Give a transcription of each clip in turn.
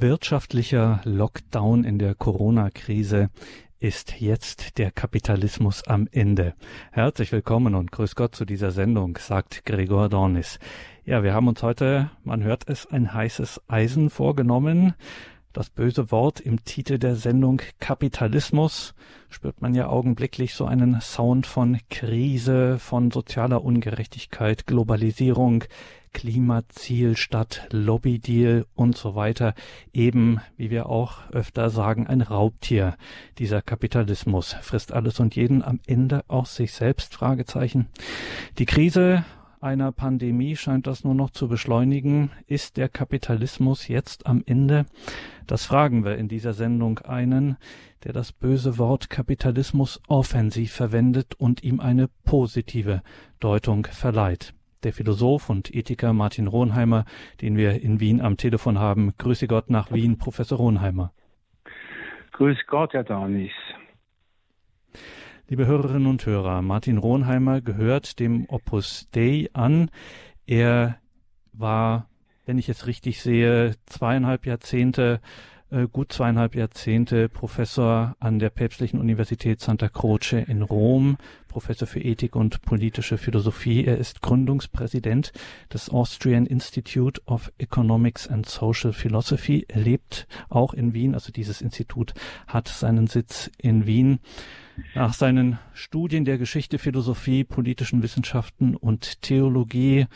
Wirtschaftlicher Lockdown in der Corona-Krise. Ist jetzt der Kapitalismus am Ende? Herzlich willkommen und grüß Gott zu dieser Sendung, sagt Gregor Dornis. Ja, wir haben uns heute, man hört es, ein heißes Eisen vorgenommen. Das böse Wort im Titel der Sendung Kapitalismus spürt man ja augenblicklich so einen Sound von Krise, von sozialer Ungerechtigkeit, Globalisierung, Klimaziel statt Lobbydeal und so weiter. Eben, wie wir auch öfter sagen, ein Raubtier. Dieser Kapitalismus frisst alles und jeden am Ende auch sich selbst? Fragezeichen. Die Krise einer Pandemie scheint das nur noch zu beschleunigen. Ist der Kapitalismus jetzt am Ende? Das fragen wir in dieser Sendung einen, der das böse Wort Kapitalismus offensiv verwendet und ihm eine positive Deutung verleiht der Philosoph und Ethiker Martin Ronheimer, den wir in Wien am Telefon haben. Grüße Gott nach Wien, Professor Ronheimer. Grüß Gott, Herr Dornis. Liebe Hörerinnen und Hörer, Martin Ronheimer gehört dem Opus Dei an. Er war, wenn ich es richtig sehe, zweieinhalb Jahrzehnte äh, gut zweieinhalb Jahrzehnte Professor an der Päpstlichen Universität Santa Croce in Rom, Professor für Ethik und politische Philosophie. Er ist Gründungspräsident des Austrian Institute of Economics and Social Philosophy. Er lebt auch in Wien, also dieses Institut hat seinen Sitz in Wien. Nach seinen Studien der Geschichte, Philosophie, politischen Wissenschaften und Theologie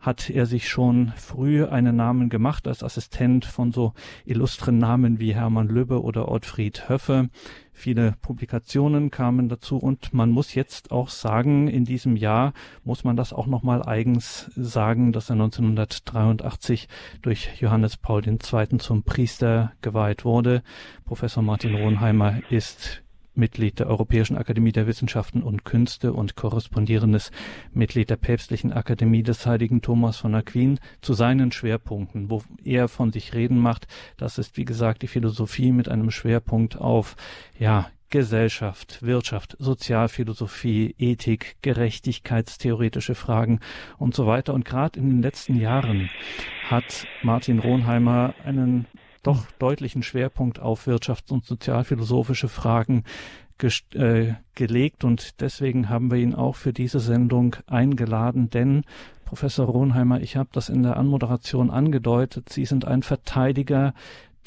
hat er sich schon früh einen Namen gemacht als Assistent von so illustren Namen wie Hermann Lübbe oder Ottfried Höffe. Viele Publikationen kamen dazu und man muss jetzt auch sagen, in diesem Jahr muss man das auch nochmal eigens sagen, dass er 1983 durch Johannes Paul II. zum Priester geweiht wurde. Professor Martin Rohnheimer ist Mitglied der Europäischen Akademie der Wissenschaften und Künste und korrespondierendes Mitglied der Päpstlichen Akademie des heiligen Thomas von Aquin zu seinen Schwerpunkten, wo er von sich reden macht. Das ist, wie gesagt, die Philosophie mit einem Schwerpunkt auf, ja, Gesellschaft, Wirtschaft, Sozialphilosophie, Ethik, Gerechtigkeitstheoretische Fragen und so weiter. Und gerade in den letzten Jahren hat Martin Ronheimer einen doch deutlichen Schwerpunkt auf wirtschafts- und sozialphilosophische Fragen äh, gelegt. Und deswegen haben wir ihn auch für diese Sendung eingeladen, denn Professor Ronheimer, ich habe das in der Anmoderation angedeutet, Sie sind ein Verteidiger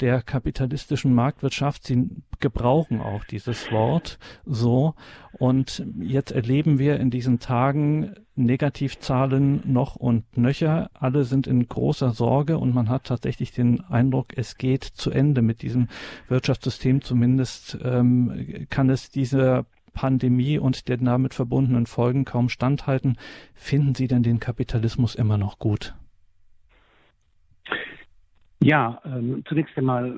der kapitalistischen Marktwirtschaft. Sie gebrauchen auch dieses Wort so. Und jetzt erleben wir in diesen Tagen Negativzahlen noch und nöcher. Alle sind in großer Sorge und man hat tatsächlich den Eindruck, es geht zu Ende mit diesem Wirtschaftssystem. Zumindest ähm, kann es dieser Pandemie und den damit verbundenen Folgen kaum standhalten. Finden Sie denn den Kapitalismus immer noch gut? Ja, ähm, zunächst einmal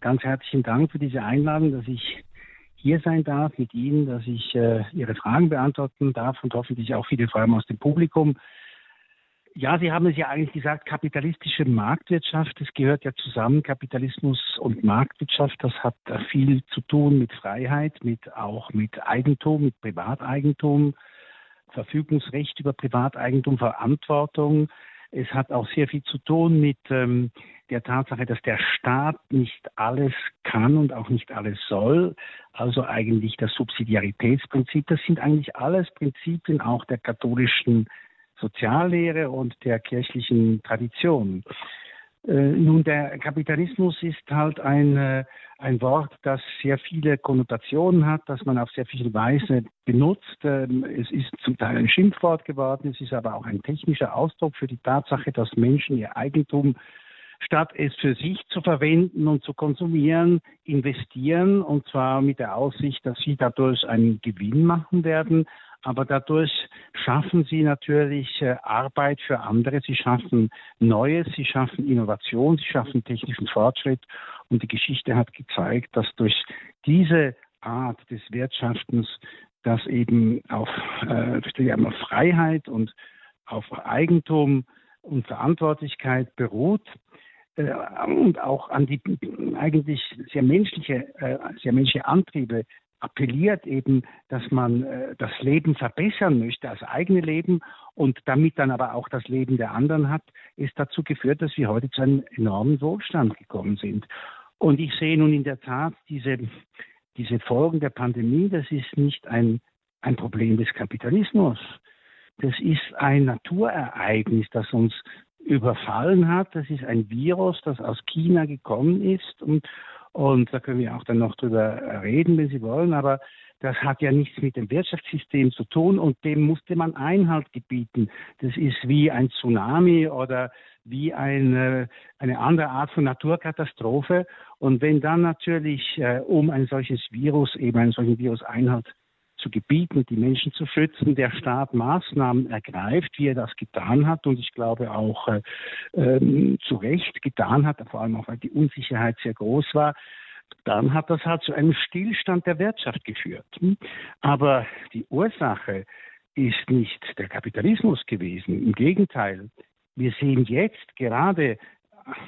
ganz herzlichen Dank für diese Einladung, dass ich hier sein darf mit Ihnen, dass ich äh, Ihre Fragen beantworten darf und hoffentlich auch viele Fragen aus dem Publikum. Ja, Sie haben es ja eigentlich gesagt, kapitalistische Marktwirtschaft, das gehört ja zusammen, Kapitalismus und Marktwirtschaft, das hat viel zu tun mit Freiheit, mit auch mit Eigentum, mit Privateigentum, Verfügungsrecht über Privateigentum, Verantwortung. Es hat auch sehr viel zu tun mit ähm, der Tatsache, dass der Staat nicht alles kann und auch nicht alles soll. Also eigentlich das Subsidiaritätsprinzip. Das sind eigentlich alles Prinzipien auch der katholischen Soziallehre und der kirchlichen Tradition. Äh, nun, der Kapitalismus ist halt ein, äh, ein Wort, das sehr viele Konnotationen hat, das man auf sehr viele Weise benutzt. Ähm, es ist zum Teil ein Schimpfwort geworden, es ist aber auch ein technischer Ausdruck für die Tatsache, dass Menschen ihr Eigentum statt es für sich zu verwenden und zu konsumieren, investieren und zwar mit der Aussicht, dass sie dadurch einen Gewinn machen werden. Aber dadurch schaffen sie natürlich äh, Arbeit für andere, sie schaffen Neues, sie schaffen Innovation, sie schaffen technischen Fortschritt. Und die Geschichte hat gezeigt, dass durch diese Art des Wirtschaftens, das eben auf, äh, auf Freiheit und auf Eigentum und Verantwortlichkeit beruht, äh, und auch an die eigentlich sehr menschliche, äh, sehr menschliche Antriebe appelliert eben, dass man äh, das Leben verbessern möchte, das eigene Leben und damit dann aber auch das Leben der anderen hat, ist dazu geführt, dass wir heute zu einem enormen Wohlstand gekommen sind. Und ich sehe nun in der Tat diese, diese Folgen der Pandemie, das ist nicht ein, ein Problem des Kapitalismus. Das ist ein Naturereignis, das uns überfallen hat. Das ist ein Virus, das aus China gekommen ist und, und da können wir auch dann noch drüber reden, wenn Sie wollen, aber das hat ja nichts mit dem Wirtschaftssystem zu tun und dem musste man Einhalt gebieten. Das ist wie ein Tsunami oder wie eine, eine andere Art von Naturkatastrophe. Und wenn dann natürlich äh, um ein solches Virus, eben einen solchen Virus Einhalt zu gebieten, die Menschen zu schützen, der Staat Maßnahmen ergreift, wie er das getan hat und ich glaube auch äh, ähm, zu Recht getan hat, vor allem auch weil die Unsicherheit sehr groß war, dann hat das halt zu einem Stillstand der Wirtschaft geführt. Aber die Ursache ist nicht der Kapitalismus gewesen. Im Gegenteil, wir sehen jetzt gerade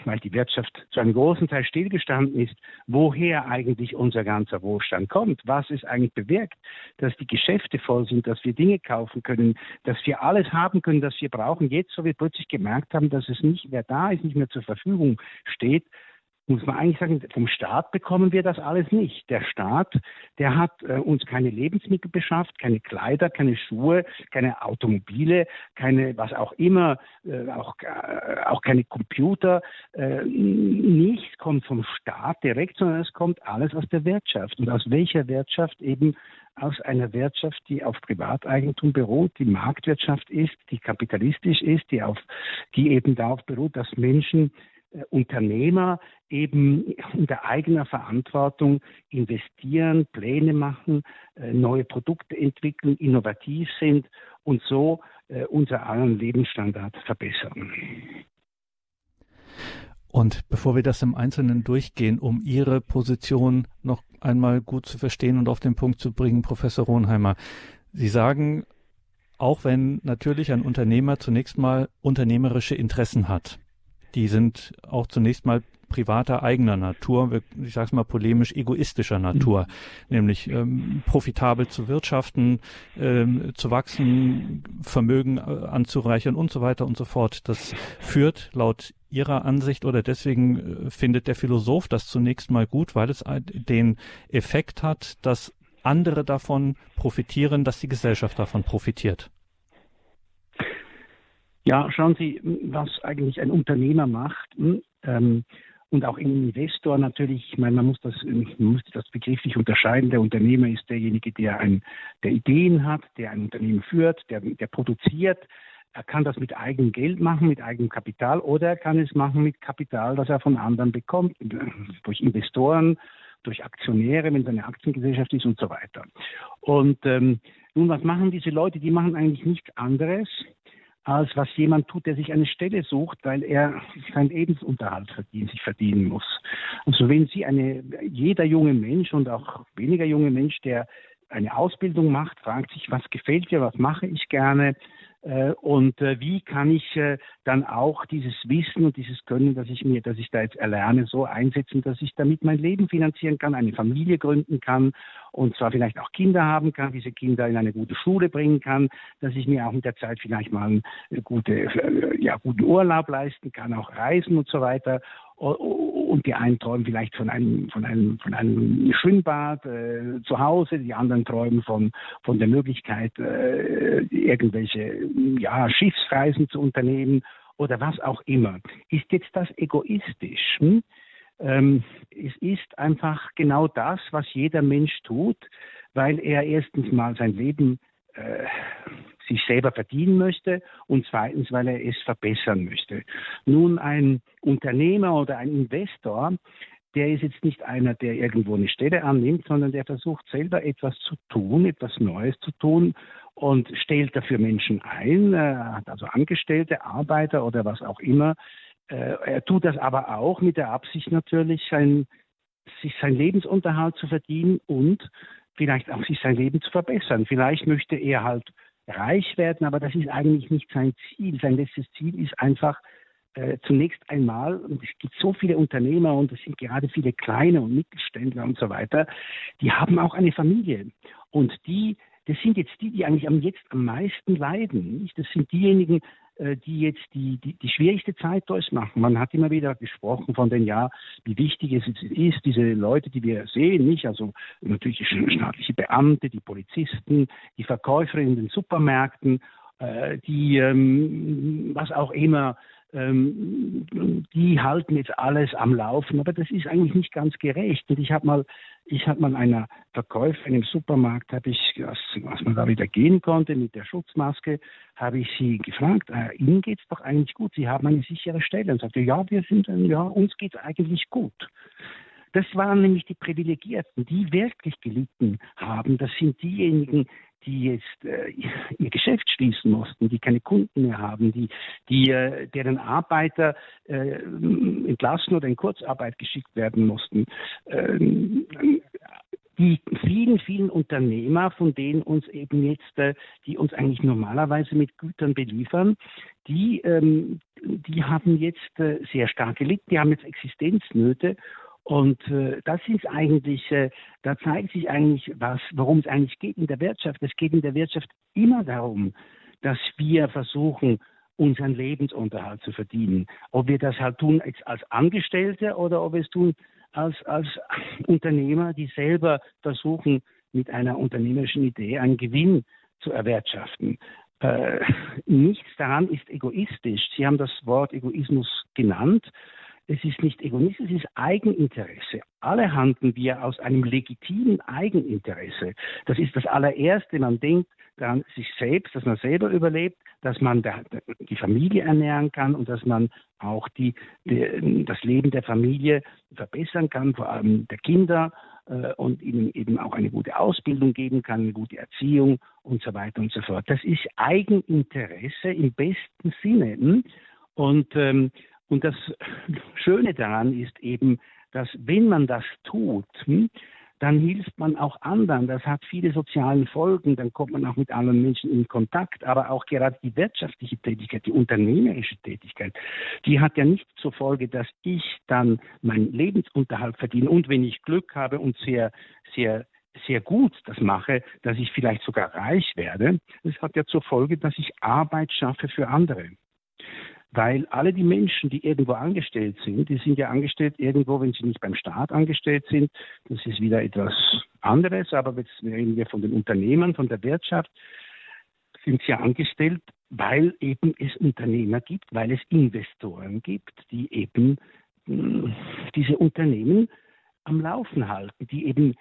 weil die Wirtschaft zu einem großen Teil stillgestanden ist, woher eigentlich unser ganzer Wohlstand kommt, was es eigentlich bewirkt, dass die Geschäfte voll sind, dass wir Dinge kaufen können, dass wir alles haben können, das wir brauchen. Jetzt, so wir plötzlich gemerkt haben, dass es nicht mehr da ist, nicht mehr zur Verfügung steht, muss man eigentlich sagen, vom Staat bekommen wir das alles nicht. Der Staat, der hat äh, uns keine Lebensmittel beschafft, keine Kleider, keine Schuhe, keine Automobile, keine, was auch immer, äh, auch, äh, auch keine Computer. Äh, nichts kommt vom Staat direkt, sondern es kommt alles aus der Wirtschaft. Und aus welcher Wirtschaft eben aus einer Wirtschaft, die auf Privateigentum beruht, die Marktwirtschaft ist, die kapitalistisch ist, die auf, die eben darauf beruht, dass Menschen Unternehmer eben unter eigener Verantwortung investieren, Pläne machen, äh, neue Produkte entwickeln, innovativ sind und so äh, unser allen Lebensstandard verbessern. Und bevor wir das im Einzelnen durchgehen, um Ihre Position noch einmal gut zu verstehen und auf den Punkt zu bringen, Professor Rohnheimer, Sie sagen, auch wenn natürlich ein Unternehmer zunächst mal unternehmerische Interessen hat, die sind auch zunächst mal privater eigener Natur, ich sage es mal polemisch egoistischer Natur, mhm. nämlich ähm, profitabel zu wirtschaften, ähm, zu wachsen, Vermögen äh, anzureichern und so weiter und so fort. Das führt laut Ihrer Ansicht oder deswegen äh, findet der Philosoph das zunächst mal gut, weil es den Effekt hat, dass andere davon profitieren, dass die Gesellschaft davon profitiert. Ja, schauen Sie, was eigentlich ein Unternehmer macht. Hm, ähm, und auch ein Investor natürlich, ich meine, man muss das, man muss das begrifflich unterscheiden. Der Unternehmer ist derjenige, der, ein, der Ideen hat, der ein Unternehmen führt, der, der produziert. Er kann das mit eigenem Geld machen, mit eigenem Kapital, oder er kann es machen mit Kapital, das er von anderen bekommt, durch Investoren, durch Aktionäre, wenn es eine Aktiengesellschaft ist und so weiter. Und ähm, nun, was machen diese Leute? Die machen eigentlich nichts anderes, als was jemand tut, der sich eine Stelle sucht, weil er seinen Lebensunterhalt verdienen, sich verdienen muss. Also wenn Sie eine, jeder junge Mensch und auch weniger junge Mensch, der eine Ausbildung macht, fragt sich, was gefällt dir, was mache ich gerne, äh, und äh, wie kann ich äh, dann auch dieses Wissen und dieses Können, das ich mir, das ich da jetzt erlerne, so einsetzen, dass ich damit mein Leben finanzieren kann, eine Familie gründen kann und zwar vielleicht auch Kinder haben kann, diese Kinder in eine gute Schule bringen kann, dass ich mir auch mit der Zeit vielleicht mal einen gute, ja, guten Urlaub leisten kann, auch reisen und so weiter und die einen träumen vielleicht von einem, von einem, von einem Schwimmbad äh, zu Hause, die anderen träumen von, von der Möglichkeit, äh, irgendwelche ja, Schiffsreisen zu unternehmen oder was auch immer. Ist jetzt das egoistisch? Hm? Ähm, es ist einfach genau das, was jeder Mensch tut, weil er erstens mal sein Leben äh, sich selber verdienen möchte und zweitens, weil er es verbessern möchte. Nun, ein Unternehmer oder ein Investor, der ist jetzt nicht einer, der irgendwo eine Stelle annimmt, sondern der versucht selber etwas zu tun, etwas Neues zu tun und stellt dafür Menschen ein, er hat also Angestellte, Arbeiter oder was auch immer. Äh, er tut das aber auch mit der Absicht natürlich, sein, sich seinen Lebensunterhalt zu verdienen und vielleicht auch sich sein Leben zu verbessern. Vielleicht möchte er halt reich werden, aber das ist eigentlich nicht sein Ziel. Sein letztes Ziel ist einfach, äh, zunächst einmal, und es gibt so viele Unternehmer und es sind gerade viele kleine und Mittelständler und so weiter, die haben auch eine Familie. Und die, das sind jetzt die, die eigentlich am, jetzt am meisten leiden. Nicht? Das sind diejenigen, die jetzt die, die, die schwierigste Zeit durchmachen. Man hat immer wieder gesprochen von den, ja, wie wichtig es ist, diese Leute, die wir sehen, nicht? Also natürlich staatliche Beamte, die Polizisten, die Verkäufer in den Supermärkten, äh, die, ähm, was auch immer, ähm, die halten jetzt alles am Laufen, aber das ist eigentlich nicht ganz gerecht. Und ich habe mal, ich habe mal einer Verkäuferin im Supermarkt, habe ich, was, was, man da wieder gehen konnte mit der Schutzmaske, habe ich sie gefragt, äh, Ihnen geht's doch eigentlich gut, Sie haben eine sichere Stelle. Und sagte, ja, wir sind, ja, uns geht's eigentlich gut. Das waren nämlich die Privilegierten, die wirklich gelitten haben. Das sind diejenigen, die jetzt äh, ihr Geschäft schließen mussten, die keine Kunden mehr haben, die, die äh, deren Arbeiter äh, entlassen oder in Kurzarbeit geschickt werden mussten. Ähm, die vielen, vielen Unternehmer, von denen uns eben jetzt, äh, die uns eigentlich normalerweise mit Gütern beliefern, die, ähm, die haben jetzt äh, sehr stark gelitten, die haben jetzt Existenznöte und äh, das ist eigentlich, äh, da zeigt sich eigentlich, was, worum es eigentlich geht in der Wirtschaft. Es geht in der Wirtschaft immer darum, dass wir versuchen, unseren Lebensunterhalt zu verdienen. Ob wir das halt tun als Angestellte oder ob wir es tun als, als Unternehmer, die selber versuchen, mit einer unternehmerischen Idee einen Gewinn zu erwirtschaften. Äh, nichts daran ist egoistisch. Sie haben das Wort Egoismus genannt es ist nicht Egoismus, es ist Eigeninteresse. Alle handeln wir aus einem legitimen Eigeninteresse. Das ist das allererste. Man denkt daran sich selbst, dass man selber überlebt, dass man die Familie ernähren kann und dass man auch die, die, das Leben der Familie verbessern kann, vor allem der Kinder äh, und ihnen eben auch eine gute Ausbildung geben kann, eine gute Erziehung und so weiter und so fort. Das ist Eigeninteresse im besten Sinne. Hm? Und ähm, und das Schöne daran ist eben, dass wenn man das tut, hm, dann hilft man auch anderen. Das hat viele soziale Folgen. Dann kommt man auch mit anderen Menschen in Kontakt. Aber auch gerade die wirtschaftliche Tätigkeit, die unternehmerische Tätigkeit, die hat ja nicht zur Folge, dass ich dann meinen Lebensunterhalt verdiene. Und wenn ich Glück habe und sehr, sehr sehr gut das mache, dass ich vielleicht sogar reich werde. Das hat ja zur Folge, dass ich Arbeit schaffe für andere. Weil alle die Menschen, die irgendwo angestellt sind, die sind ja angestellt irgendwo, wenn sie nicht beim Staat angestellt sind. Das ist wieder etwas anderes, aber jetzt reden wir von den Unternehmern, von der Wirtschaft, sind sie angestellt, weil eben es Unternehmer gibt, weil es Investoren gibt, die eben mh, diese Unternehmen am Laufen halten, die eben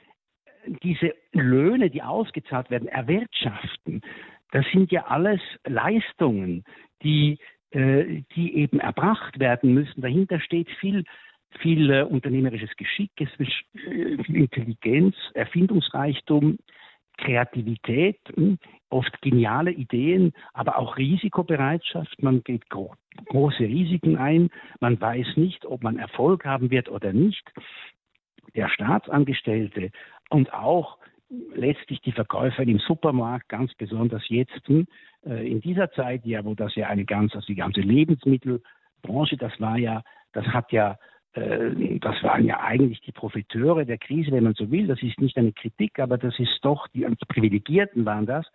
diese Löhne, die ausgezahlt werden, erwirtschaften. Das sind ja alles Leistungen, die äh, die eben erbracht werden müssen. Dahinter steht viel, viel äh, unternehmerisches Geschick, es äh, viel Intelligenz, Erfindungsreichtum, Kreativität, hm, oft geniale Ideen, aber auch Risikobereitschaft. Man geht gro große Risiken ein. Man weiß nicht, ob man Erfolg haben wird oder nicht. Der Staatsangestellte und auch letztlich die Verkäufer im Supermarkt, ganz besonders jetzt hm, in dieser Zeit, ja, wo das ja eine ganz, also die ganze Lebensmittelbranche, das war ja, das hat ja, äh, das waren ja eigentlich die Profiteure der Krise, wenn man so will. Das ist nicht eine Kritik, aber das ist doch, die, die Privilegierten waren das.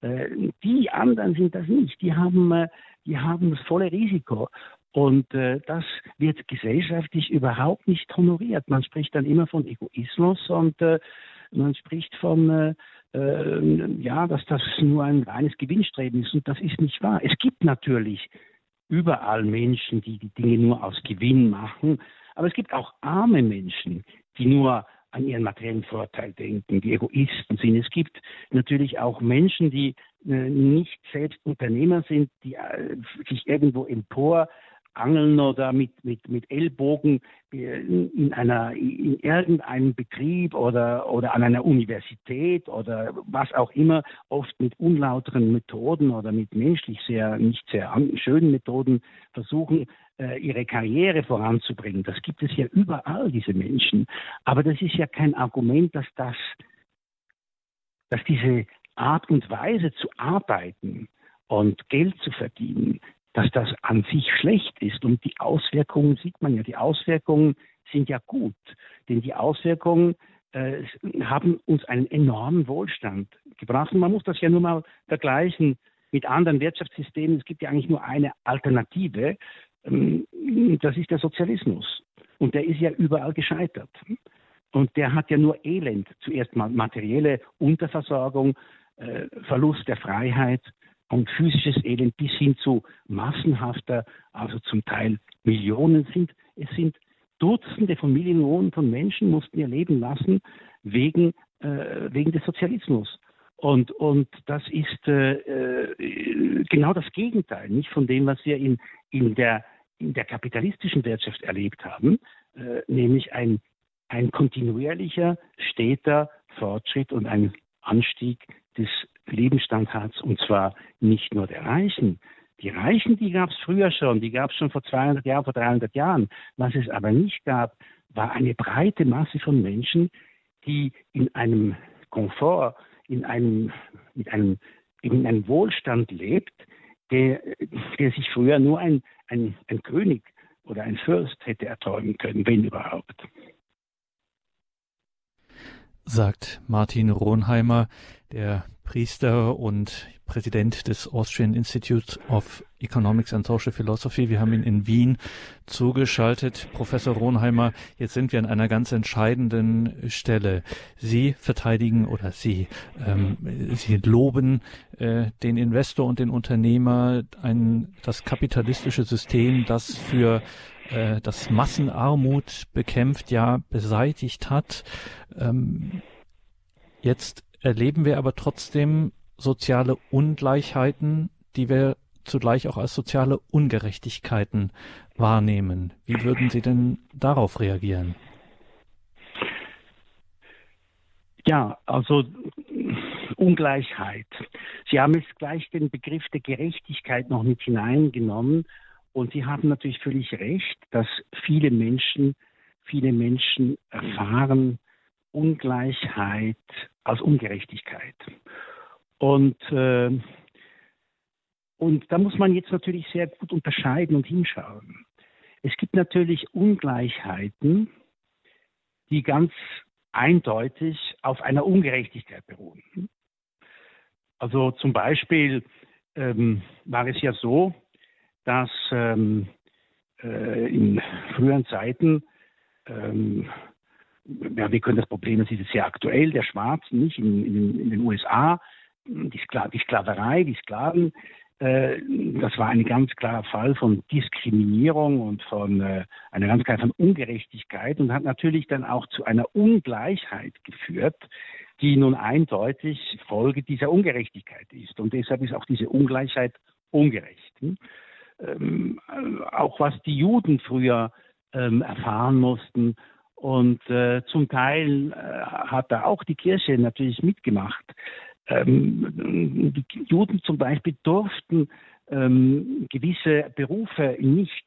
Äh, die anderen sind das nicht. Die haben, die haben das volle Risiko. Und äh, das wird gesellschaftlich überhaupt nicht honoriert. Man spricht dann immer von Egoismus und äh, man spricht von, äh, äh, ja, dass das nur ein reines Gewinnstreben ist. Und das ist nicht wahr. Es gibt natürlich überall Menschen, die die Dinge nur aus Gewinn machen. Aber es gibt auch arme Menschen, die nur an ihren materiellen Vorteil denken, die Egoisten sind. Es gibt natürlich auch Menschen, die äh, nicht selbst Unternehmer sind, die äh, sich irgendwo empor Angeln oder mit, mit, mit Ellbogen in, einer, in irgendeinem Betrieb oder, oder an einer Universität oder was auch immer, oft mit unlauteren Methoden oder mit menschlich sehr, nicht sehr schönen Methoden versuchen, äh, ihre Karriere voranzubringen. Das gibt es ja überall, diese Menschen. Aber das ist ja kein Argument, dass das, dass diese Art und Weise zu arbeiten und Geld zu verdienen, dass das an sich schlecht ist. Und die Auswirkungen sieht man ja. Die Auswirkungen sind ja gut, denn die Auswirkungen äh, haben uns einen enormen Wohlstand gebracht. Und man muss das ja nur mal vergleichen mit anderen Wirtschaftssystemen. Es gibt ja eigentlich nur eine Alternative. Ähm, das ist der Sozialismus. Und der ist ja überall gescheitert. Und der hat ja nur Elend. Zuerst mal materielle Unterversorgung, äh, Verlust der Freiheit und physisches Elend bis hin zu massenhafter, also zum Teil Millionen sind. Es sind Dutzende von Millionen von Menschen mussten ihr Leben lassen wegen, äh, wegen des Sozialismus. Und, und das ist äh, äh, genau das Gegenteil, nicht von dem, was wir in, in, der, in der kapitalistischen Wirtschaft erlebt haben, äh, nämlich ein, ein kontinuierlicher, steter Fortschritt und ein Anstieg des Lebensstandards, und zwar nicht nur der Reichen. Die Reichen, die gab es früher schon, die gab es schon vor 200 Jahren, vor 300 Jahren. Was es aber nicht gab, war eine breite Masse von Menschen, die in einem Komfort, in einem, mit einem, in einem Wohlstand lebt, der, der sich früher nur ein, ein, ein König oder ein Fürst hätte erträumen können, wenn überhaupt. Sagt Martin Ronheimer, der Priester und Präsident des Austrian Institute of Economics and Social Philosophy. Wir haben ihn in Wien zugeschaltet. Professor Ronheimer, jetzt sind wir an einer ganz entscheidenden Stelle. Sie verteidigen oder Sie, ähm, Sie loben äh, den Investor und den Unternehmer, ein, das kapitalistische System, das für äh, das Massenarmut bekämpft, ja beseitigt hat. Ähm, jetzt erleben wir aber trotzdem soziale Ungleichheiten, die wir zugleich auch als soziale Ungerechtigkeiten wahrnehmen. Wie würden Sie denn darauf reagieren? Ja, also Ungleichheit. Sie haben jetzt gleich den Begriff der Gerechtigkeit noch mit hineingenommen und Sie haben natürlich völlig recht, dass viele Menschen, viele Menschen erfahren Ungleichheit als Ungerechtigkeit. Und, äh, und da muss man jetzt natürlich sehr gut unterscheiden und hinschauen. Es gibt natürlich Ungleichheiten, die ganz eindeutig auf einer Ungerechtigkeit beruhen. Also zum Beispiel ähm, war es ja so, dass ähm, äh, in früheren Zeiten ähm, ja, wir können das Problem, das ist sehr aktuell, der Schwarzen, nicht in, in, in den USA, die, Skla die, Sklaverei, die Sklaven, äh, das war ein ganz klarer Fall von Diskriminierung und von äh, einer ganz klaren Ungerechtigkeit und hat natürlich dann auch zu einer Ungleichheit geführt, die nun eindeutig Folge dieser Ungerechtigkeit ist. Und deshalb ist auch diese Ungleichheit ungerecht. Hm? Ähm, auch was die Juden früher ähm, erfahren mussten, und äh, zum Teil äh, hat da auch die Kirche natürlich mitgemacht. Ähm, die Juden zum Beispiel durften ähm, gewisse Berufe nicht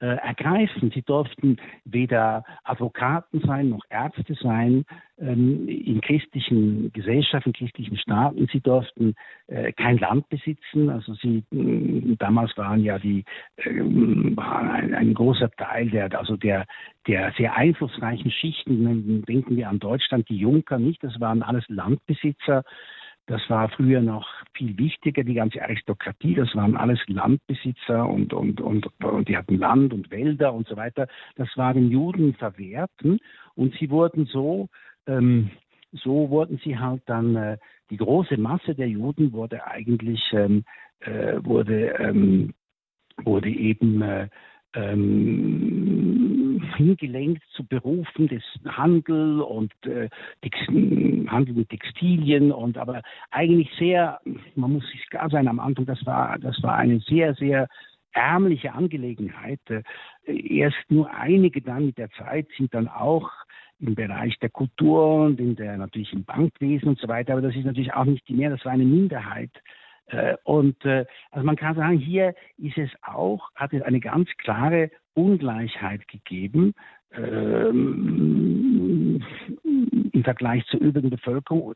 äh, ergreifen. Sie durften weder Advokaten sein noch Ärzte sein ähm, in christlichen Gesellschaften, christlichen Staaten. Sie durften äh, kein Land besitzen. Also sie äh, damals waren ja die ähm, waren ein, ein, großer Teil der also der der sehr einflussreichen Schichten. Denken wir an Deutschland, die Junker nicht. Das waren alles Landbesitzer. Das war früher noch viel wichtiger, die ganze Aristokratie, das waren alles Landbesitzer und, und, und, und die hatten Land und Wälder und so weiter. Das war den Juden verwehrt und sie wurden so, ähm, so wurden sie halt dann, äh, die große Masse der Juden wurde eigentlich, ähm, äh, wurde, ähm, wurde eben äh, ähm, hingelenkt zu Berufen des Handel und äh, Handel mit Textilien und aber eigentlich sehr, man muss sich klar sein am Anfang, das war, das war eine sehr, sehr ärmliche Angelegenheit. Äh, erst nur einige dann mit der Zeit sind dann auch im Bereich der Kultur und in der natürlich im Bankwesen und so weiter, aber das ist natürlich auch nicht die Mehr, das war eine Minderheit äh, und äh, also man kann sagen, hier ist es auch, hat es eine ganz klare Ungleichheit gegeben ähm, im Vergleich zur übrigen Bevölkerung,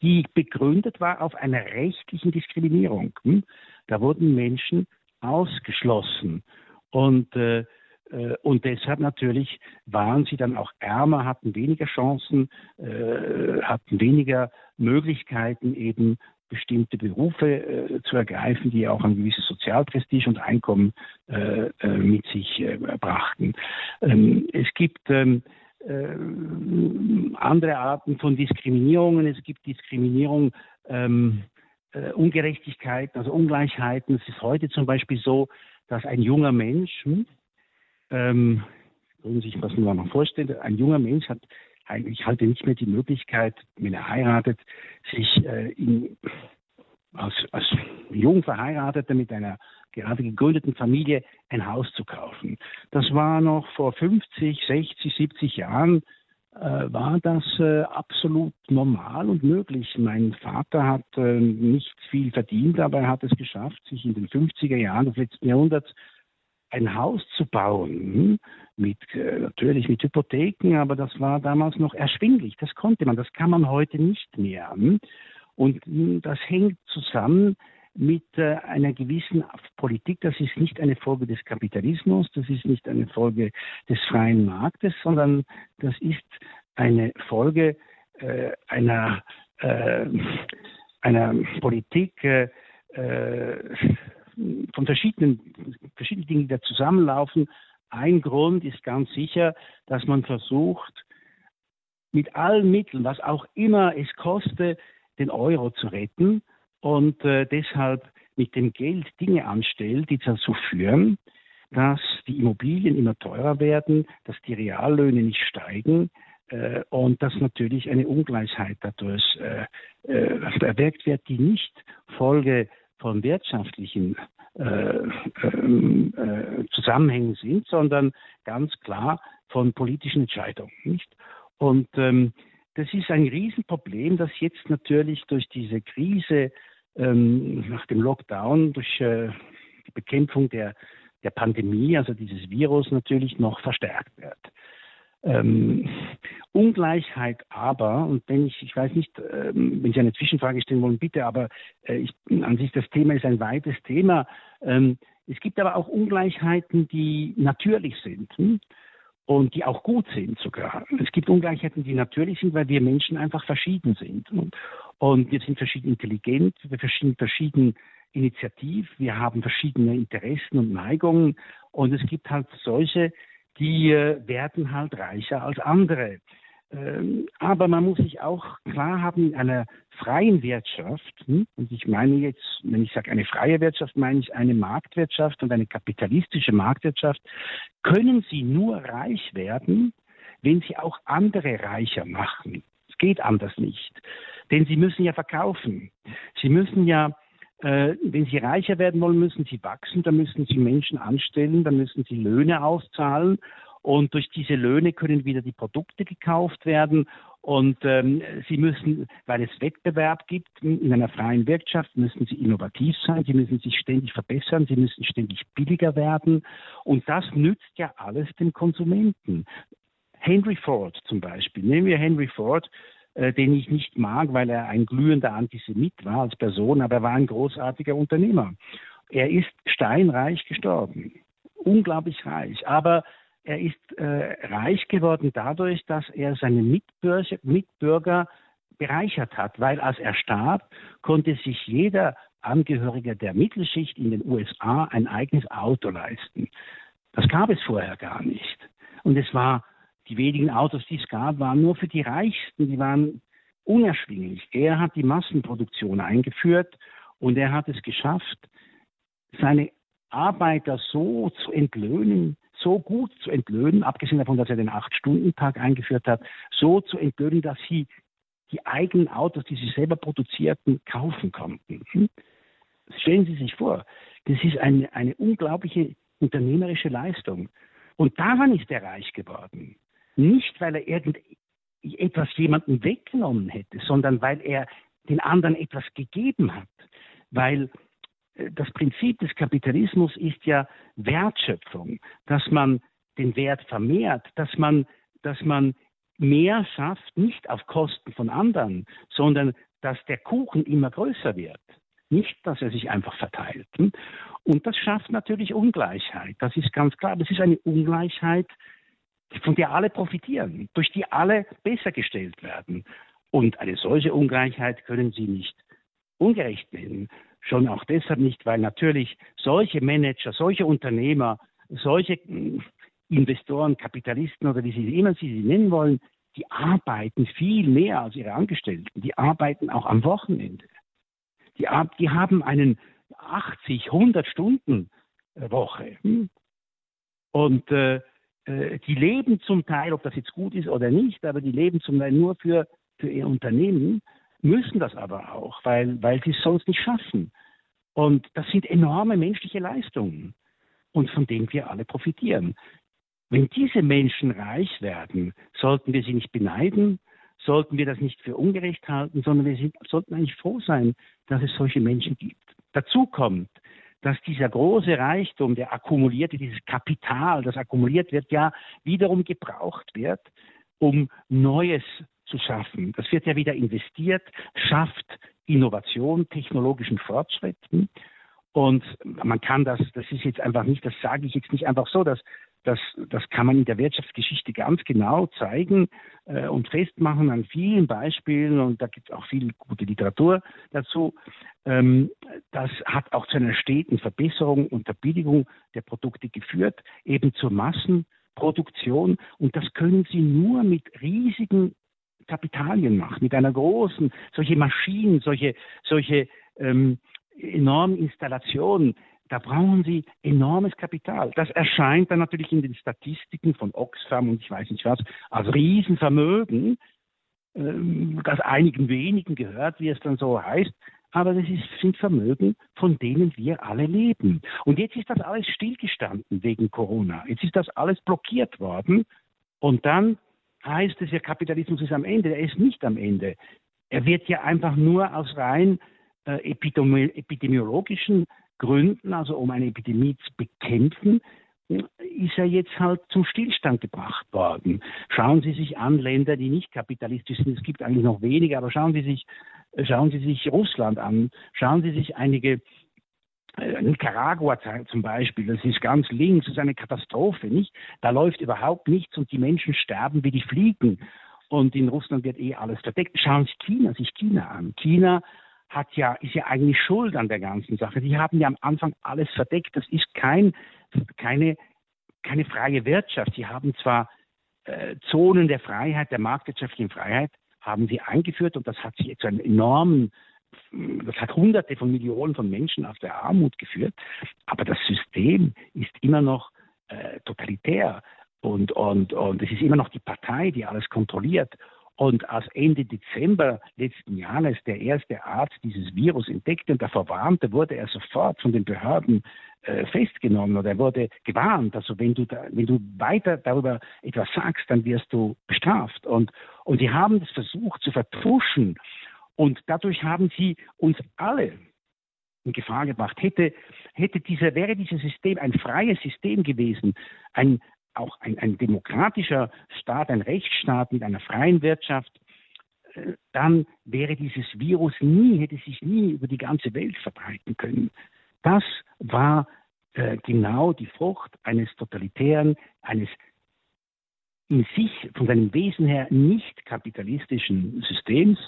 die begründet war auf einer rechtlichen Diskriminierung. Hm? Da wurden Menschen ausgeschlossen. Und, äh, äh, und deshalb natürlich waren sie dann auch ärmer, hatten weniger Chancen, äh, hatten weniger Möglichkeiten eben bestimmte Berufe äh, zu ergreifen, die auch ein gewisses Sozialprestige und Einkommen äh, äh, mit sich äh, brachten. Ähm, es gibt ähm, äh, andere Arten von Diskriminierungen. Es gibt Diskriminierung, ähm, äh, Ungerechtigkeiten, also Ungleichheiten. Es ist heute zum Beispiel so, dass ein junger Mensch, hm, ähm, können Sie sich das nur mal vorstellen, ein junger Mensch hat eigentlich heute nicht mehr die Möglichkeit, wenn er heiratet, sich äh, in, als, als jung Verheirateter mit einer gerade gegründeten Familie ein Haus zu kaufen. Das war noch vor 50, 60, 70 Jahren äh, war das äh, absolut normal und möglich. Mein Vater hat äh, nicht viel verdient, aber er hat es geschafft, sich in den 50er Jahren des letzten Jahrhunderts ein Haus zu bauen, mit, äh, natürlich mit Hypotheken, aber das war damals noch erschwinglich. Das konnte man, das kann man heute nicht mehr. Und das hängt zusammen mit äh, einer gewissen Politik. Das ist nicht eine Folge des Kapitalismus, das ist nicht eine Folge des freien Marktes, sondern das ist eine Folge äh, einer, äh, einer Politik äh, von verschiedenen, verschiedenen Dingen, die da zusammenlaufen. Ein Grund ist ganz sicher, dass man versucht, mit allen Mitteln, was auch immer es koste, den Euro zu retten und äh, deshalb mit dem Geld Dinge anstellt, die dazu führen, dass die Immobilien immer teurer werden, dass die Reallöhne nicht steigen äh, und dass natürlich eine Ungleichheit dadurch äh, äh, erwirkt wird, die nicht Folge von wirtschaftlichen äh, ähm, äh, Zusammenhängen sind, sondern ganz klar von politischen Entscheidungen. Nicht? Und ähm, das ist ein Riesenproblem, das jetzt natürlich durch diese Krise ähm, nach dem Lockdown, durch äh, die Bekämpfung der, der Pandemie, also dieses Virus natürlich noch verstärkt wird. Ähm, Ungleichheit aber, und wenn ich, ich weiß nicht, ähm, wenn Sie eine Zwischenfrage stellen wollen, bitte, aber äh, ich, an sich das Thema ist ein weites Thema. Ähm, es gibt aber auch Ungleichheiten, die natürlich sind. Hm? und die auch gut sind sogar. Es gibt Ungleichheiten, die natürlich sind, weil wir Menschen einfach verschieden sind. Und, und wir sind verschieden intelligent, wir sind verschieden initiativ, wir haben verschiedene Interessen und Neigungen und es gibt halt solche, die äh, werden halt reicher als andere. Ähm, aber man muss sich auch klar haben, in einer freien Wirtschaft, hm, und ich meine jetzt, wenn ich sage eine freie Wirtschaft, meine ich eine Marktwirtschaft und eine kapitalistische Marktwirtschaft, können sie nur reich werden, wenn sie auch andere reicher machen. Es geht anders nicht. Denn sie müssen ja verkaufen. Sie müssen ja wenn sie reicher werden wollen, müssen sie wachsen, dann müssen sie Menschen anstellen, dann müssen sie Löhne auszahlen und durch diese Löhne können wieder die Produkte gekauft werden. Und ähm, sie müssen, weil es Wettbewerb gibt in einer freien Wirtschaft, müssen sie innovativ sein, sie müssen sich ständig verbessern, sie müssen ständig billiger werden. Und das nützt ja alles dem Konsumenten. Henry Ford zum Beispiel. Nehmen wir Henry Ford, äh, den ich nicht mag, weil er ein glühender Antisemit war als Person, aber er war ein großartiger Unternehmer. Er ist steinreich gestorben. Unglaublich reich. Aber er ist äh, reich geworden dadurch, dass er seine Mitbürger, Mitbürger bereichert hat, weil als er starb, konnte sich jeder Angehörige der Mittelschicht in den USA ein eigenes Auto leisten. Das gab es vorher gar nicht. Und es war, die wenigen Autos, die es gab, waren nur für die Reichsten, die waren unerschwinglich. Er hat die Massenproduktion eingeführt und er hat es geschafft, seine Arbeiter so zu entlöhnen, so gut zu entlöhnen, abgesehen davon, dass er den Acht-Stunden-Tag eingeführt hat, so zu entlöhnen, dass sie die eigenen Autos, die sie selber produzierten, kaufen konnten. Hm? Stellen Sie sich vor, das ist eine, eine unglaubliche unternehmerische Leistung. Und daran ist er reich geworden. Nicht, weil er irgendetwas jemandem weggenommen hätte, sondern weil er den anderen etwas gegeben hat. Weil das Prinzip des Kapitalismus ist ja Wertschöpfung, dass man den Wert vermehrt, dass man, dass man mehr schafft, nicht auf Kosten von anderen, sondern dass der Kuchen immer größer wird. nicht, dass er sich einfach verteilt. Und das schafft natürlich Ungleichheit. Das ist ganz klar. Das ist eine Ungleichheit, von der alle profitieren, durch die alle besser gestellt werden. Und eine solche Ungleichheit können Sie nicht ungerecht nennen. Schon auch deshalb nicht, weil natürlich solche Manager, solche Unternehmer, solche hm, Investoren, Kapitalisten oder wie Sie immer Sie nennen wollen, die arbeiten viel mehr als ihre Angestellten. Die arbeiten auch am Wochenende. Die, die haben einen 80, 100 Stunden Woche. Hm? Und äh, äh, die leben zum Teil, ob das jetzt gut ist oder nicht, aber die leben zum Teil nur für, für ihr Unternehmen, müssen das aber auch, weil, weil sie es sonst nicht schaffen. Und das sind enorme menschliche Leistungen und von denen wir alle profitieren. Wenn diese Menschen reich werden, sollten wir sie nicht beneiden, sollten wir das nicht für ungerecht halten, sondern wir sind, sollten eigentlich froh sein, dass es solche Menschen gibt. Dazu kommt, dass dieser große Reichtum, der akkumulierte, dieses Kapital, das akkumuliert wird, ja wiederum gebraucht wird, um Neues zu schaffen. Das wird ja wieder investiert, schafft Innovation, technologischen Fortschritt. Und man kann das, das ist jetzt einfach nicht, das sage ich jetzt nicht einfach so, dass das, das kann man in der Wirtschaftsgeschichte ganz genau zeigen äh, und festmachen an vielen Beispielen und da gibt es auch viel gute Literatur dazu. Ähm, das hat auch zu einer steten Verbesserung und der Billigung der Produkte geführt, eben zur Massenproduktion und das können Sie nur mit riesigen Kapitalien machen, mit einer großen, solche Maschinen, solche, solche ähm, enormen Installationen, da brauchen sie enormes Kapital. Das erscheint dann natürlich in den Statistiken von Oxfam und ich weiß nicht was als Riesenvermögen, ähm, das einigen wenigen gehört, wie es dann so heißt. Aber das ist, sind Vermögen, von denen wir alle leben. Und jetzt ist das alles stillgestanden wegen Corona. Jetzt ist das alles blockiert worden. Und dann heißt es, der Kapitalismus ist am Ende. Er ist nicht am Ende. Er wird ja einfach nur aus rein äh, epidemiologischen Gründen, also um eine Epidemie zu bekämpfen, ist er jetzt halt zum Stillstand gebracht worden. Schauen Sie sich an Länder, die nicht kapitalistisch sind. Es gibt eigentlich noch wenige, aber schauen Sie sich, schauen Sie sich Russland an. Schauen Sie sich einige äh, Nicaragua zum Beispiel, das ist ganz links, das ist eine Katastrophe, nicht? Da läuft überhaupt nichts und die Menschen sterben wie die Fliegen. Und in Russland wird eh alles verdeckt. Schauen Sie China, sich China an. China hat ja, ist ja eigentlich schuld an der ganzen Sache. Die haben ja am Anfang alles verdeckt. Das ist kein, keine, keine freie Wirtschaft. Sie haben zwar äh, Zonen der Freiheit, der marktwirtschaftlichen Freiheit, haben sie eingeführt und das hat sich zu einem enormen, das hat hunderte von Millionen von Menschen aus der Armut geführt. Aber das System ist immer noch äh, totalitär und, und, und es ist immer noch die Partei, die alles kontrolliert. Und als Ende Dezember letzten Jahres der erste Arzt dieses Virus entdeckte und davor warnte, wurde er sofort von den Behörden äh, festgenommen oder er wurde gewarnt. Also wenn du, da, wenn du weiter darüber etwas sagst, dann wirst du bestraft. Und, und sie haben es versucht zu vertuschen. Und dadurch haben sie uns alle in Gefahr gebracht. Hätte, hätte dieser, wäre dieses System ein freies System gewesen, ein, auch ein, ein demokratischer Staat, ein Rechtsstaat mit einer freien Wirtschaft, äh, dann wäre dieses Virus nie, hätte sich nie über die ganze Welt verbreiten können. Das war äh, genau die Frucht eines totalitären, eines in sich von seinem Wesen her nicht kapitalistischen Systems,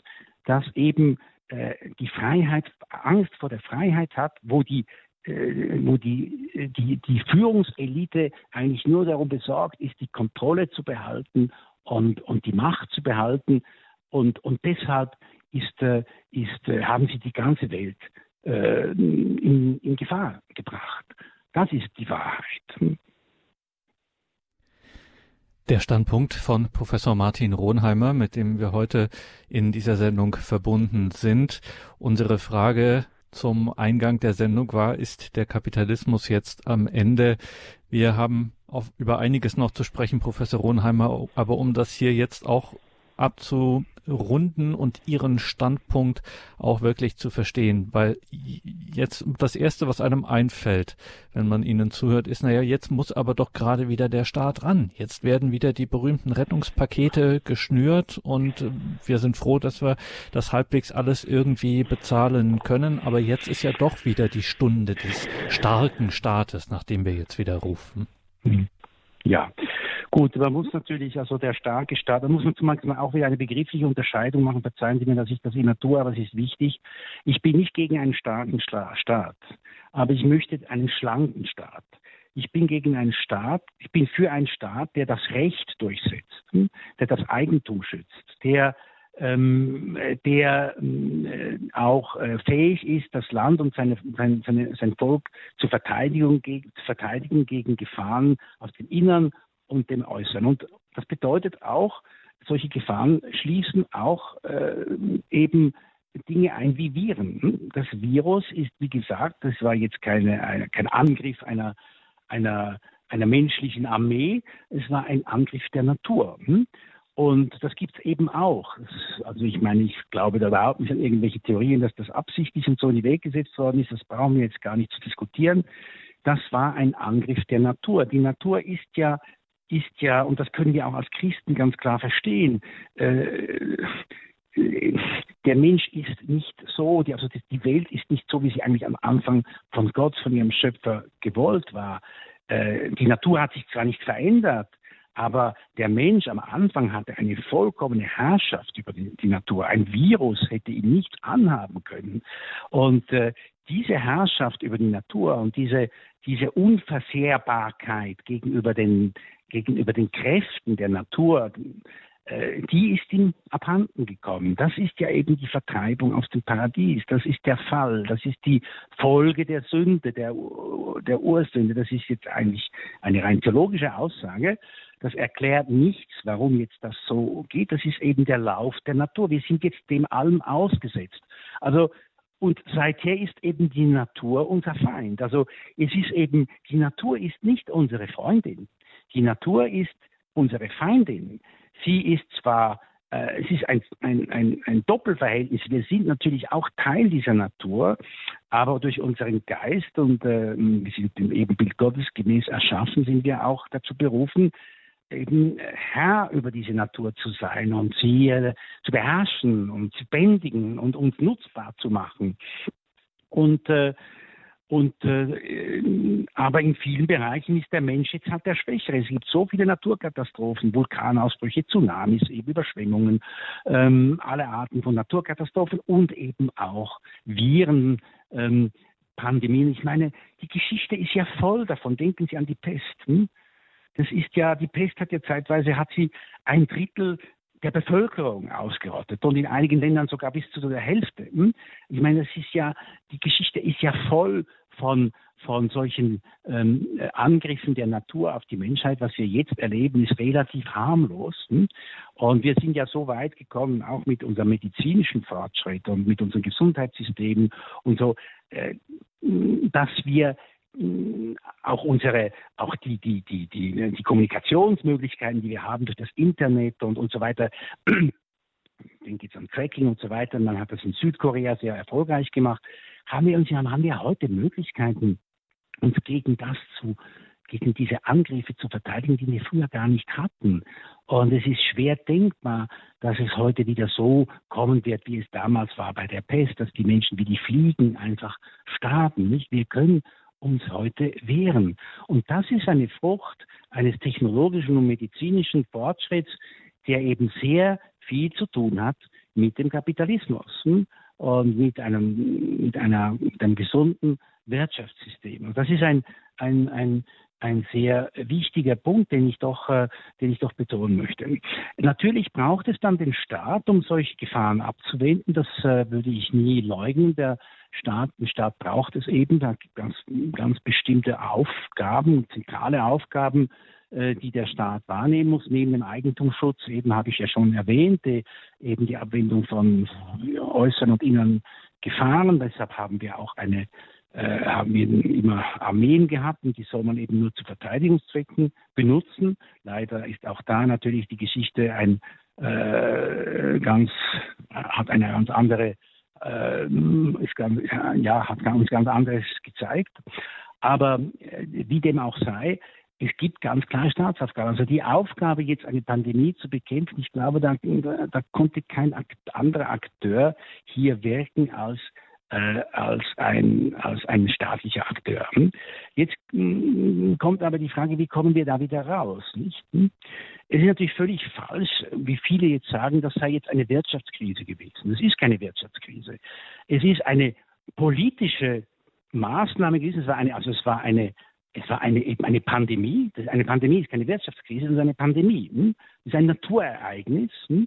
das eben äh, die Freiheit, Angst vor der Freiheit hat, wo die wo die, äh, die, die Führungselite eigentlich nur darum besorgt ist, die Kontrolle zu behalten und, und die Macht zu behalten. Und, und deshalb ist, äh, ist, haben sie die ganze Welt äh, in, in Gefahr gebracht. Das ist die Wahrheit. Der Standpunkt von Professor Martin Rohnheimer, mit dem wir heute in dieser Sendung verbunden sind. Unsere Frage zum Eingang der Sendung war, ist der Kapitalismus jetzt am Ende. Wir haben auf, über einiges noch zu sprechen, Professor Rohnheimer, aber um das hier jetzt auch abzu, runden und ihren Standpunkt auch wirklich zu verstehen. Weil jetzt das Erste, was einem einfällt, wenn man ihnen zuhört, ist, naja, jetzt muss aber doch gerade wieder der Staat ran. Jetzt werden wieder die berühmten Rettungspakete geschnürt und wir sind froh, dass wir das halbwegs alles irgendwie bezahlen können. Aber jetzt ist ja doch wieder die Stunde des starken Staates, nach dem wir jetzt wieder rufen. Mhm. Ja, gut, man muss natürlich, also der starke Staat, da muss man zum Beispiel auch wieder eine begriffliche Unterscheidung machen. Verzeihen Sie mir, dass ich das immer tue, aber es ist wichtig. Ich bin nicht gegen einen starken Staat, aber ich möchte einen schlanken Staat. Ich bin gegen einen Staat, ich bin für einen Staat, der das Recht durchsetzt, hm, der das Eigentum schützt, der ähm, der äh, auch äh, fähig ist, das Land und seine, sein, seine, sein Volk zur Verteidigung, gegen, zu verteidigen gegen Gefahren aus dem Innern und dem Äußeren. Und das bedeutet auch, solche Gefahren schließen auch äh, eben Dinge ein wie Viren. Das Virus ist, wie gesagt, das war jetzt keine, eine, kein Angriff einer, einer, einer menschlichen Armee, es war ein Angriff der Natur. Hm? Und das gibt es eben auch. Also ich meine, ich glaube da überhaupt nicht an irgendwelche Theorien, dass das absichtlich und so in die Welt gesetzt worden ist. Das brauchen wir jetzt gar nicht zu diskutieren. Das war ein Angriff der Natur. Die Natur ist ja, ist ja, und das können wir auch als Christen ganz klar verstehen, äh, der Mensch ist nicht so, die, also die Welt ist nicht so, wie sie eigentlich am Anfang von Gott, von ihrem Schöpfer gewollt war. Äh, die Natur hat sich zwar nicht verändert, aber der Mensch am Anfang hatte eine vollkommene Herrschaft über die, die Natur. Ein Virus hätte ihn nicht anhaben können. Und äh, diese Herrschaft über die Natur und diese, diese Unversehrbarkeit gegenüber den, gegenüber den Kräften der Natur, äh, die ist ihm abhanden gekommen. Das ist ja eben die Vertreibung aus dem Paradies. Das ist der Fall. Das ist die Folge der Sünde, der, der Ursünde. Das ist jetzt eigentlich eine rein theologische Aussage. Das erklärt nichts, warum jetzt das so geht. Das ist eben der Lauf der Natur. Wir sind jetzt dem allem ausgesetzt. Also und seither ist eben die Natur unser Feind. Also es ist eben, die Natur ist nicht unsere Freundin. Die Natur ist unsere Feindin. Sie ist zwar, äh, es ist ein, ein, ein, ein Doppelverhältnis. Wir sind natürlich auch Teil dieser Natur, aber durch unseren Geist und äh, wir sind dem Ebenbild Gottes gemäß erschaffen, sind wir auch dazu berufen, eben Herr über diese Natur zu sein und sie äh, zu beherrschen und zu bändigen und uns nutzbar zu machen. Und äh, und äh, aber in vielen Bereichen ist der Mensch jetzt halt der Schwächere. Es gibt so viele Naturkatastrophen, Vulkanausbrüche, Tsunamis, eben Überschwemmungen, ähm, alle Arten von Naturkatastrophen und eben auch Viren, ähm, Pandemien. Ich meine, die Geschichte ist ja voll davon. Denken Sie an die Pest. Hm? Das ist ja, die Pest hat ja zeitweise, hat sie ein Drittel der Bevölkerung ausgerottet und in einigen Ländern sogar bis zu der Hälfte. Hm? Ich meine, das ist ja, die Geschichte ist ja voll von, von solchen ähm, Angriffen der Natur auf die Menschheit. Was wir jetzt erleben, ist relativ harmlos. Hm? Und wir sind ja so weit gekommen, auch mit unserem medizinischen Fortschritt und mit unserem Gesundheitssystem und so, äh, dass wir auch unsere, auch die, die, die, die, die Kommunikationsmöglichkeiten, die wir haben durch das Internet und, und so weiter, den geht es um Tracking und so weiter, man hat das in Südkorea sehr erfolgreich gemacht, haben wir uns haben wir heute Möglichkeiten, uns gegen das zu, gegen diese Angriffe zu verteidigen, die wir früher gar nicht hatten. Und es ist schwer denkbar, dass es heute wieder so kommen wird, wie es damals war bei der Pest, dass die Menschen wie die Fliegen einfach starben. Nicht? Wir können uns heute wehren. Und das ist eine Frucht eines technologischen und medizinischen Fortschritts, der eben sehr viel zu tun hat mit dem Kapitalismus hm, und mit einem, mit einer, mit einem gesunden Wirtschaftssystem. Und das ist ein, ein, ein, ein sehr wichtiger Punkt, den ich doch, äh, den ich doch betonen möchte. Natürlich braucht es dann den Staat, um solche Gefahren abzuwenden. Das äh, würde ich nie leugnen. Der Staat, ein Staat braucht es eben, da gibt ganz, ganz bestimmte Aufgaben, zentrale Aufgaben, die der Staat wahrnehmen muss, neben dem Eigentumsschutz, eben habe ich ja schon erwähnt, die, eben die Abwendung von äußeren und inneren Gefahren. Deshalb haben wir auch eine äh, haben wir immer Armeen gehabt und die soll man eben nur zu Verteidigungszwecken benutzen. Leider ist auch da natürlich die Geschichte ein, äh, ganz, hat eine ganz andere, äh, ist ganz, ja, hat uns ganz anderes gezeigt. Aber äh, wie dem auch sei, es gibt ganz klar Staatsaufgaben. Also die Aufgabe, jetzt eine Pandemie zu bekämpfen, ich glaube, da, da konnte kein anderer Akteur hier wirken als äh, als, ein, als ein staatlicher Akteur. Jetzt mh, kommt aber die Frage, wie kommen wir da wieder raus? Nicht? Es ist natürlich völlig falsch, wie viele jetzt sagen, das sei jetzt eine Wirtschaftskrise gewesen. Es ist keine Wirtschaftskrise. Es ist eine politische Maßnahme gewesen. Es war eine, also es war eine es war eine, eben eine Pandemie. Eine Pandemie ist keine Wirtschaftskrise, sondern eine Pandemie. Hm? Es ist ein Naturereignis. Hm?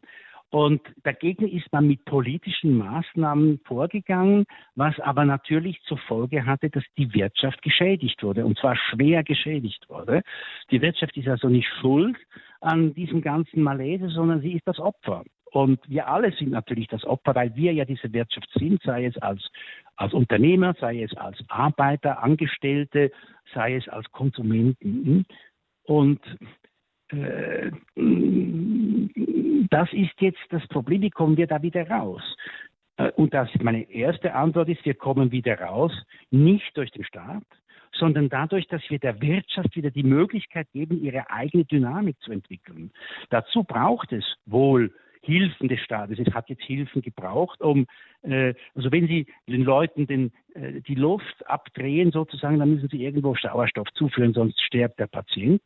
Und dagegen ist man mit politischen Maßnahmen vorgegangen, was aber natürlich zur Folge hatte, dass die Wirtschaft geschädigt wurde, und zwar schwer geschädigt wurde. Die Wirtschaft ist also nicht schuld an diesem ganzen Malaise, sondern sie ist das Opfer. Und wir alle sind natürlich das Opfer, weil wir ja diese Wirtschaft sind, sei es als, als Unternehmer, sei es als Arbeiter, Angestellte, sei es als Konsumenten. Und äh, das ist jetzt das Problem, wie kommen wir da wieder raus? Äh, und das meine erste Antwort ist, wir kommen wieder raus, nicht durch den Staat, sondern dadurch, dass wir der Wirtschaft wieder die Möglichkeit geben, ihre eigene Dynamik zu entwickeln. Dazu braucht es wohl Hilfen des Staates. Es hat jetzt Hilfen gebraucht, um, äh, also wenn Sie den Leuten den, äh, die Luft abdrehen sozusagen, dann müssen Sie irgendwo Sauerstoff zuführen, sonst stirbt der Patient.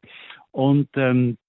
Und ähm, äh,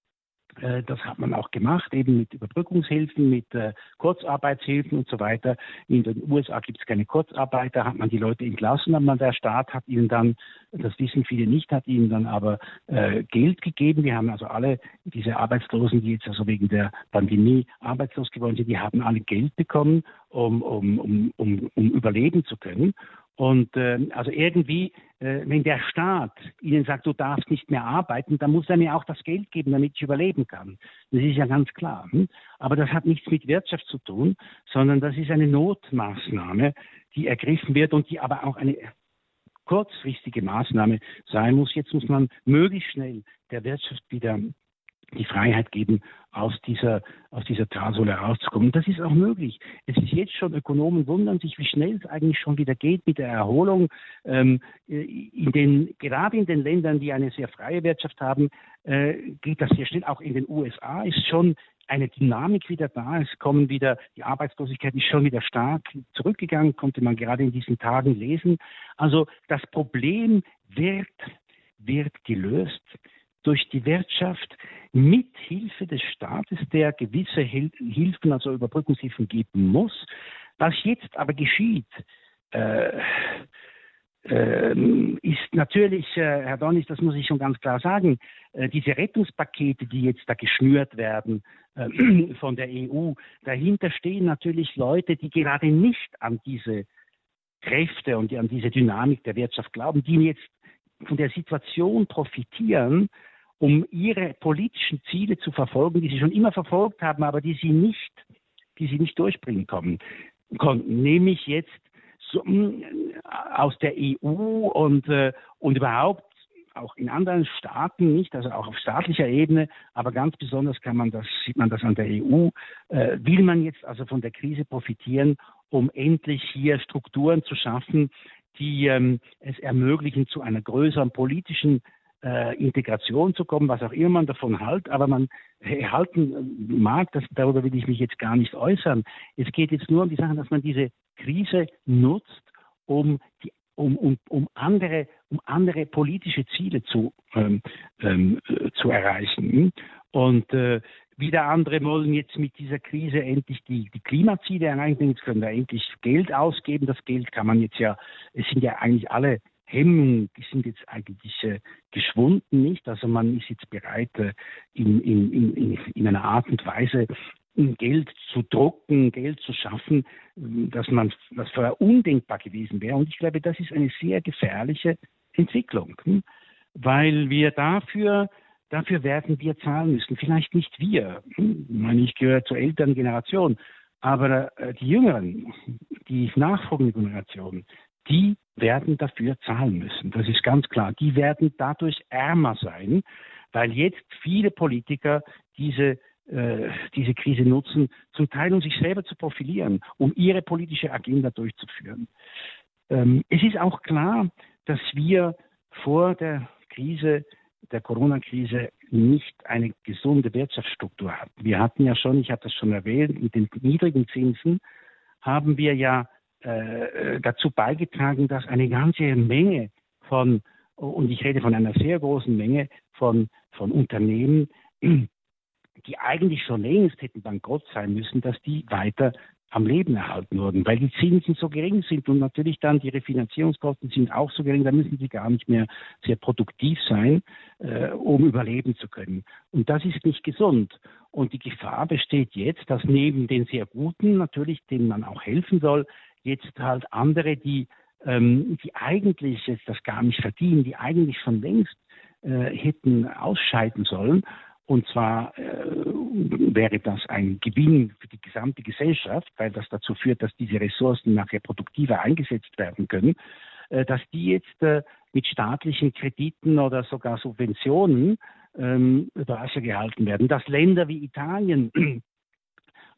das hat man auch gemacht, eben mit Überbrückungshilfen, mit äh, Kurzarbeitshilfen und so weiter. In den USA gibt es keine Kurzarbeit, da hat man die Leute entlassen, aber der Staat hat ihnen dann, das wissen viele nicht, hat ihnen dann aber äh, Geld gegeben. Wir haben also alle diese Arbeitslosen, die jetzt also wegen der Pandemie arbeitslos geworden sind, die haben alle Geld bekommen, um, um, um, um überleben zu können. Und äh, also irgendwie, äh, wenn der Staat ihnen sagt, du darfst nicht mehr arbeiten, dann muss er mir auch das Geld geben, damit ich überleben kann. Das ist ja ganz klar. Hm? Aber das hat nichts mit Wirtschaft zu tun, sondern das ist eine Notmaßnahme, die ergriffen wird und die aber auch eine kurzfristige Maßnahme sein muss. Jetzt muss man möglichst schnell der Wirtschaft wieder die Freiheit geben, aus dieser, aus dieser Talsohle rauszukommen. das ist auch möglich. Es ist jetzt schon, Ökonomen wundern sich, wie schnell es eigentlich schon wieder geht mit der Erholung. Ähm, in den, gerade in den Ländern, die eine sehr freie Wirtschaft haben, äh, geht das sehr schnell. Auch in den USA ist schon eine Dynamik wieder da. Es kommen wieder, die Arbeitslosigkeit ist schon wieder stark zurückgegangen, konnte man gerade in diesen Tagen lesen. Also das Problem wird, wird gelöst durch die Wirtschaft mit Hilfe des Staates, der gewisse Hilfen, also Überbrückungshilfen geben muss. Was jetzt aber geschieht, äh, äh, ist natürlich, äh, Herr Donis, das muss ich schon ganz klar sagen, äh, diese Rettungspakete, die jetzt da geschnürt werden äh, von der EU, dahinter stehen natürlich Leute, die gerade nicht an diese Kräfte und an diese Dynamik der Wirtschaft glauben, die jetzt von der Situation profitieren, um ihre politischen Ziele zu verfolgen, die sie schon immer verfolgt haben, aber die sie nicht, die sie nicht durchbringen konnten. Nämlich jetzt mm, aus der EU und, äh, und überhaupt auch in anderen Staaten nicht, also auch auf staatlicher Ebene, aber ganz besonders kann man das, sieht man das an der EU, äh, will man jetzt also von der Krise profitieren, um endlich hier Strukturen zu schaffen, die ähm, es ermöglichen, zu einer größeren politischen äh, Integration zu kommen, was auch immer man davon hält, aber man halten mag, das, darüber will ich mich jetzt gar nicht äußern. Es geht jetzt nur um die Sache, dass man diese Krise nutzt, um die um, um, um, andere, um andere politische Ziele zu, ähm, ähm, zu erreichen. Und äh, wieder andere wollen jetzt mit dieser Krise endlich die, die Klimaziele erreichen. Jetzt können wir endlich Geld ausgeben. Das Geld kann man jetzt ja, es sind ja eigentlich alle Hemmungen sind jetzt eigentlich äh, geschwunden, nicht? Also man ist jetzt bereit, äh, in, in, in, in einer Art und Weise Geld zu drucken, Geld zu schaffen, dass man das vorher undenkbar gewesen wäre. Und ich glaube, das ist eine sehr gefährliche Entwicklung, hm? weil wir dafür dafür werden wir zahlen müssen. Vielleicht nicht wir. Ich meine, ich gehöre zur älteren Generation. Aber äh, die Jüngeren, die nachfolgende Generation, die werden dafür zahlen müssen. Das ist ganz klar. Die werden dadurch ärmer sein, weil jetzt viele Politiker diese äh, diese Krise nutzen, zum Teil um sich selber zu profilieren, um ihre politische Agenda durchzuführen. Ähm, es ist auch klar, dass wir vor der Krise, der Corona-Krise, nicht eine gesunde Wirtschaftsstruktur hatten. Wir hatten ja schon, ich habe das schon erwähnt, mit den niedrigen Zinsen haben wir ja äh, dazu beigetragen, dass eine ganze Menge von, und ich rede von einer sehr großen Menge von, von Unternehmen, die eigentlich schon längst hätten bankrott sein müssen, dass die weiter am Leben erhalten wurden, weil die Zinsen so gering sind und natürlich dann die Refinanzierungskosten sind auch so gering, da müssen sie gar nicht mehr sehr produktiv sein, äh, um überleben zu können. Und das ist nicht gesund. Und die Gefahr besteht jetzt, dass neben den sehr guten, natürlich, denen man auch helfen soll, jetzt halt andere, die, ähm, die eigentlich jetzt das gar nicht verdienen, die eigentlich schon längst äh, hätten ausscheiden sollen, und zwar äh, wäre das ein Gewinn für die gesamte Gesellschaft, weil das dazu führt, dass diese Ressourcen nachher produktiver eingesetzt werden können, äh, dass die jetzt äh, mit staatlichen Krediten oder sogar Subventionen ähm, gehalten werden. Dass Länder wie Italien,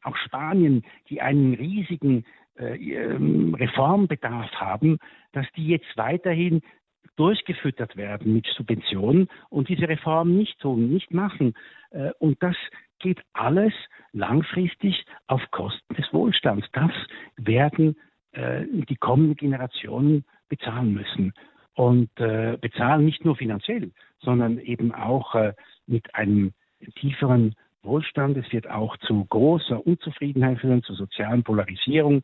auch Spanien, die einen riesigen äh, ähm, Reformbedarf haben, dass die jetzt weiterhin durchgefüttert werden mit Subventionen und diese Reformen nicht tun, nicht machen. Äh, und das geht alles langfristig auf Kosten des Wohlstands. Das werden äh, die kommenden Generationen bezahlen müssen. Und äh, bezahlen nicht nur finanziell, sondern eben auch mit einem tieferen Wohlstand. Es wird auch zu großer Unzufriedenheit führen, zu sozialen Polarisierung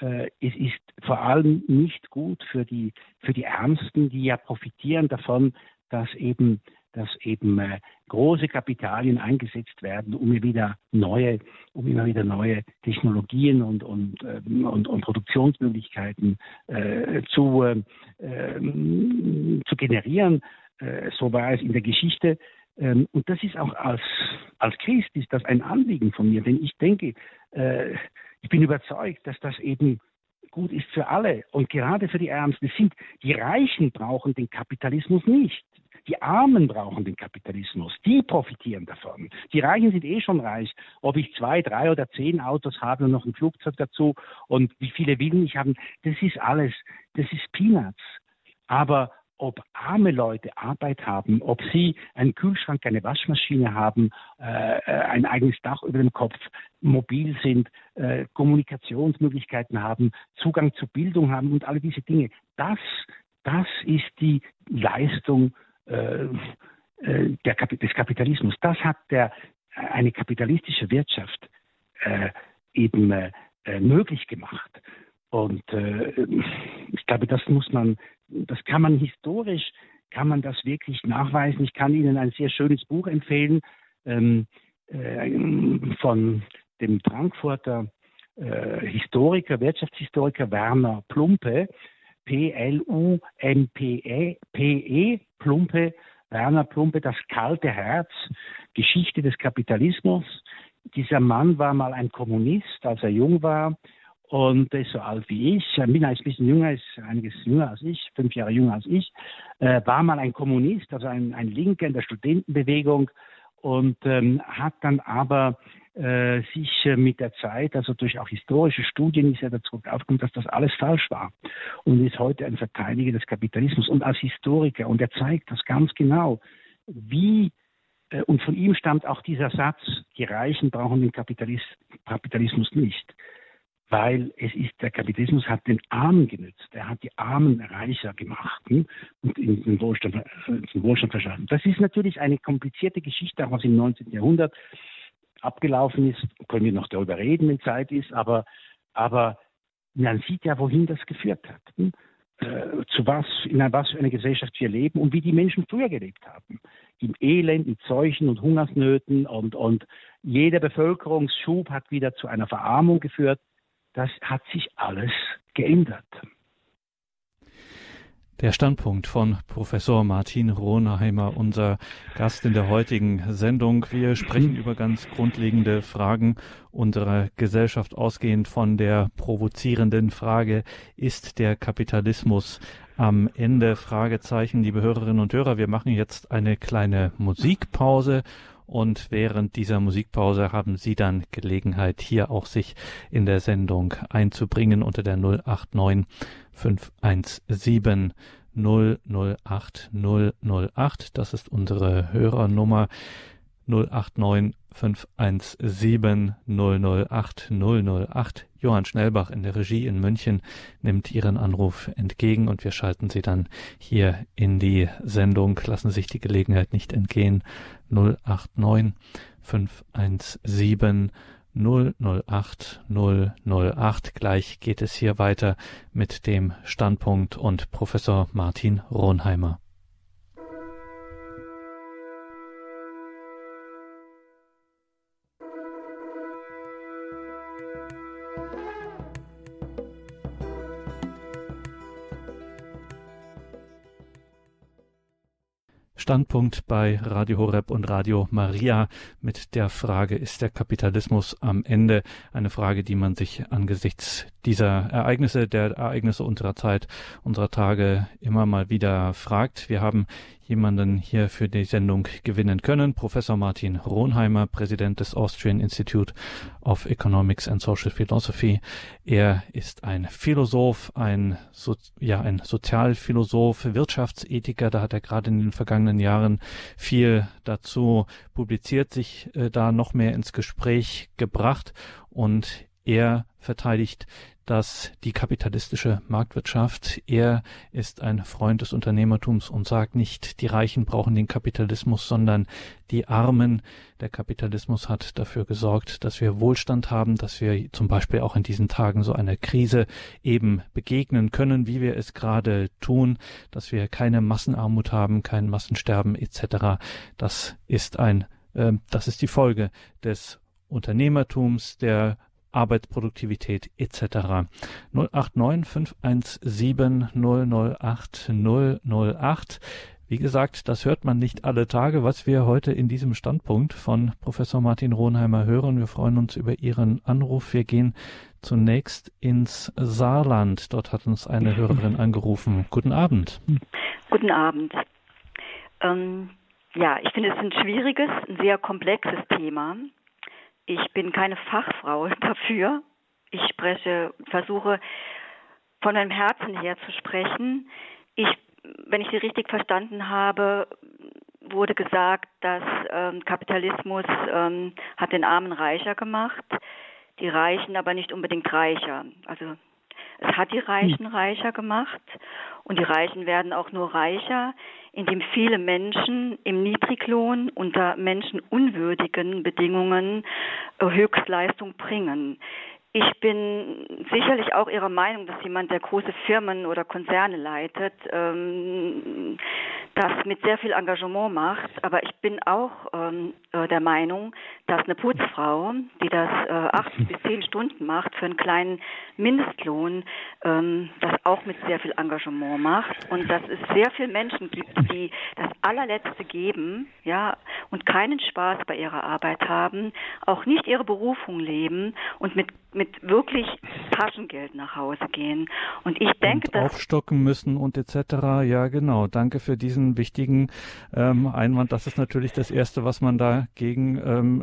es ist vor allem nicht gut für die, für die Ärmsten, die ja profitieren davon, dass eben, dass eben äh, große Kapitalien eingesetzt werden, um wieder neue, um immer wieder neue Technologien und, und, äh, und, und Produktionsmöglichkeiten äh, zu, äh, zu generieren. Äh, so war es in der Geschichte. Ähm, und das ist auch als, als Christ ist das ein Anliegen von mir, denn ich denke, äh, ich bin überzeugt, dass das eben gut ist für alle und gerade für die Ärmsten. Sind, die Reichen brauchen den Kapitalismus nicht. Die Armen brauchen den Kapitalismus. Die profitieren davon. Die Reichen sind eh schon reich. Ob ich zwei, drei oder zehn Autos habe und noch ein Flugzeug dazu und wie viele Willen ich habe, das ist alles, das ist Peanuts. Aber ob arme Leute Arbeit haben, ob sie einen Kühlschrank, eine Waschmaschine haben, äh, äh, ein eigenes Dach über dem Kopf, mobil sind, äh, Kommunikationsmöglichkeiten haben, Zugang zu Bildung haben und alle diese Dinge. Das, das ist die Leistung äh, äh der, des Kapitalismus. Das hat der, eine kapitalistische Wirtschaft äh, eben möglich gemacht. Und ich glaube, das muss man, das kann man historisch, kann man das wirklich nachweisen. Ich kann Ihnen ein sehr schönes Buch empfehlen ähm, äh, von dem Frankfurter äh, Historiker, Wirtschaftshistoriker Werner Plumpe, P-L-U-M-P-E, P-E, Plumpe, Werner Plumpe, das kalte Herz, Geschichte des Kapitalismus. Dieser Mann war mal ein Kommunist, als er jung war und ist so alt wie ich, bin ein bisschen jünger, ist einiges jünger als ich, fünf Jahre jünger als ich, äh, war mal ein Kommunist, also ein, ein Linker in der Studentenbewegung und ähm, hat dann aber äh, sich äh, mit der Zeit, also durch auch historische Studien ist er dazu aufgekommen, dass das alles falsch war und ist heute ein Verteidiger des Kapitalismus und als Historiker. Und er zeigt das ganz genau, wie äh, und von ihm stammt auch dieser Satz, die Reichen brauchen den Kapitalis Kapitalismus nicht weil es ist, der Kapitalismus hat den Armen genützt. Er hat die Armen reicher gemacht hm, und in den Wohlstand, den Wohlstand verschaffen. Das ist natürlich eine komplizierte Geschichte, auch was im 19. Jahrhundert abgelaufen ist. Können wir noch darüber reden, wenn Zeit ist, aber, aber man sieht ja, wohin das geführt hat. Hm? Äh, zu was, in was für einer Gesellschaft wir leben und wie die Menschen früher gelebt haben. Im Elend, in Seuchen und Hungersnöten und, und jeder Bevölkerungsschub hat wieder zu einer Verarmung geführt das hat sich alles geändert. Der Standpunkt von Professor Martin Rohnheimer, unser Gast in der heutigen Sendung. Wir sprechen über ganz grundlegende Fragen unserer Gesellschaft, ausgehend von der provozierenden Frage, ist der Kapitalismus am Ende? Fragezeichen, liebe Hörerinnen und Hörer. Wir machen jetzt eine kleine Musikpause Und während dieser Musikpause haben Sie dann Gelegenheit, hier auch sich in der Sendung einzubringen unter der 089 517 008 008. Das ist unsere Hörernummer 089 517 008 008. Johann Schnellbach in der Regie in München nimmt Ihren Anruf entgegen und wir schalten Sie dann hier in die Sendung. Lassen sich die Gelegenheit nicht entgehen. 089 517 008 008. Gleich geht es hier weiter mit dem Standpunkt und Professor Martin Ronheimer. Standpunkt bei Radio Horeb und Radio Maria mit der Frage, ist der Kapitalismus am Ende? Eine Frage, die man sich angesichts dieser Ereignisse, der Ereignisse unserer Zeit, unserer Tage immer mal wieder fragt. Wir haben jemanden hier für die Sendung gewinnen können. Professor Martin Ronheimer, Präsident des Austrian Institute of Economics and Social Philosophy. Er ist ein Philosoph, ein, so ja, ein Sozialphilosoph, Wirtschaftsethiker. Da hat er gerade in den vergangenen Jahren viel dazu publiziert, sich äh, da noch mehr ins Gespräch gebracht und er verteidigt dass die kapitalistische Marktwirtschaft, er ist ein Freund des Unternehmertums und sagt nicht, die Reichen brauchen den Kapitalismus, sondern die Armen. Der Kapitalismus hat dafür gesorgt, dass wir Wohlstand haben, dass wir zum Beispiel auch in diesen Tagen so einer Krise eben begegnen können, wie wir es gerade tun, dass wir keine Massenarmut haben, kein Massensterben etc. Das ist ein, äh, das ist die Folge des Unternehmertums, der Arbeitsproduktivität etc. 089 517 008 008. Wie gesagt, das hört man nicht alle Tage, was wir heute in diesem Standpunkt von Professor Martin Rohnheimer hören. Wir freuen uns über Ihren Anruf. Wir gehen zunächst ins Saarland. Dort hat uns eine Hörerin angerufen. Guten Abend. Guten Abend. Ähm, ja, ich finde es ein schwieriges, ein sehr komplexes Thema. Ich bin keine Fachfrau dafür. Ich spreche, versuche von meinem Herzen her zu sprechen. Ich, wenn ich Sie richtig verstanden habe, wurde gesagt, dass ähm, Kapitalismus ähm, hat den Armen reicher gemacht, die Reichen aber nicht unbedingt reicher. Also es hat die Reichen hm. reicher gemacht und die Reichen werden auch nur reicher, indem viele Menschen im Niedriglohn unter menschenunwürdigen Bedingungen äh, Höchstleistung bringen. Ich bin sicherlich auch Ihrer Meinung, dass jemand, der große Firmen oder Konzerne leitet, ähm, das mit sehr viel Engagement macht. Aber ich bin auch ähm, äh, der Meinung, dass eine Putzfrau, die das äh, acht bis zehn Stunden macht für einen kleinen Mindestlohn, ähm, das auch mit sehr viel Engagement macht und dass es sehr viele Menschen gibt, die das allerletzte geben, ja, und keinen Spaß bei ihrer Arbeit haben, auch nicht ihre Berufung leben und mit mit wirklich Taschengeld nach Hause gehen. Und ich denke, und dass aufstocken müssen und etc. Ja, genau. Danke für diesen wichtigen ähm, Einwand. Das ist natürlich das erste, was man dagegen ähm,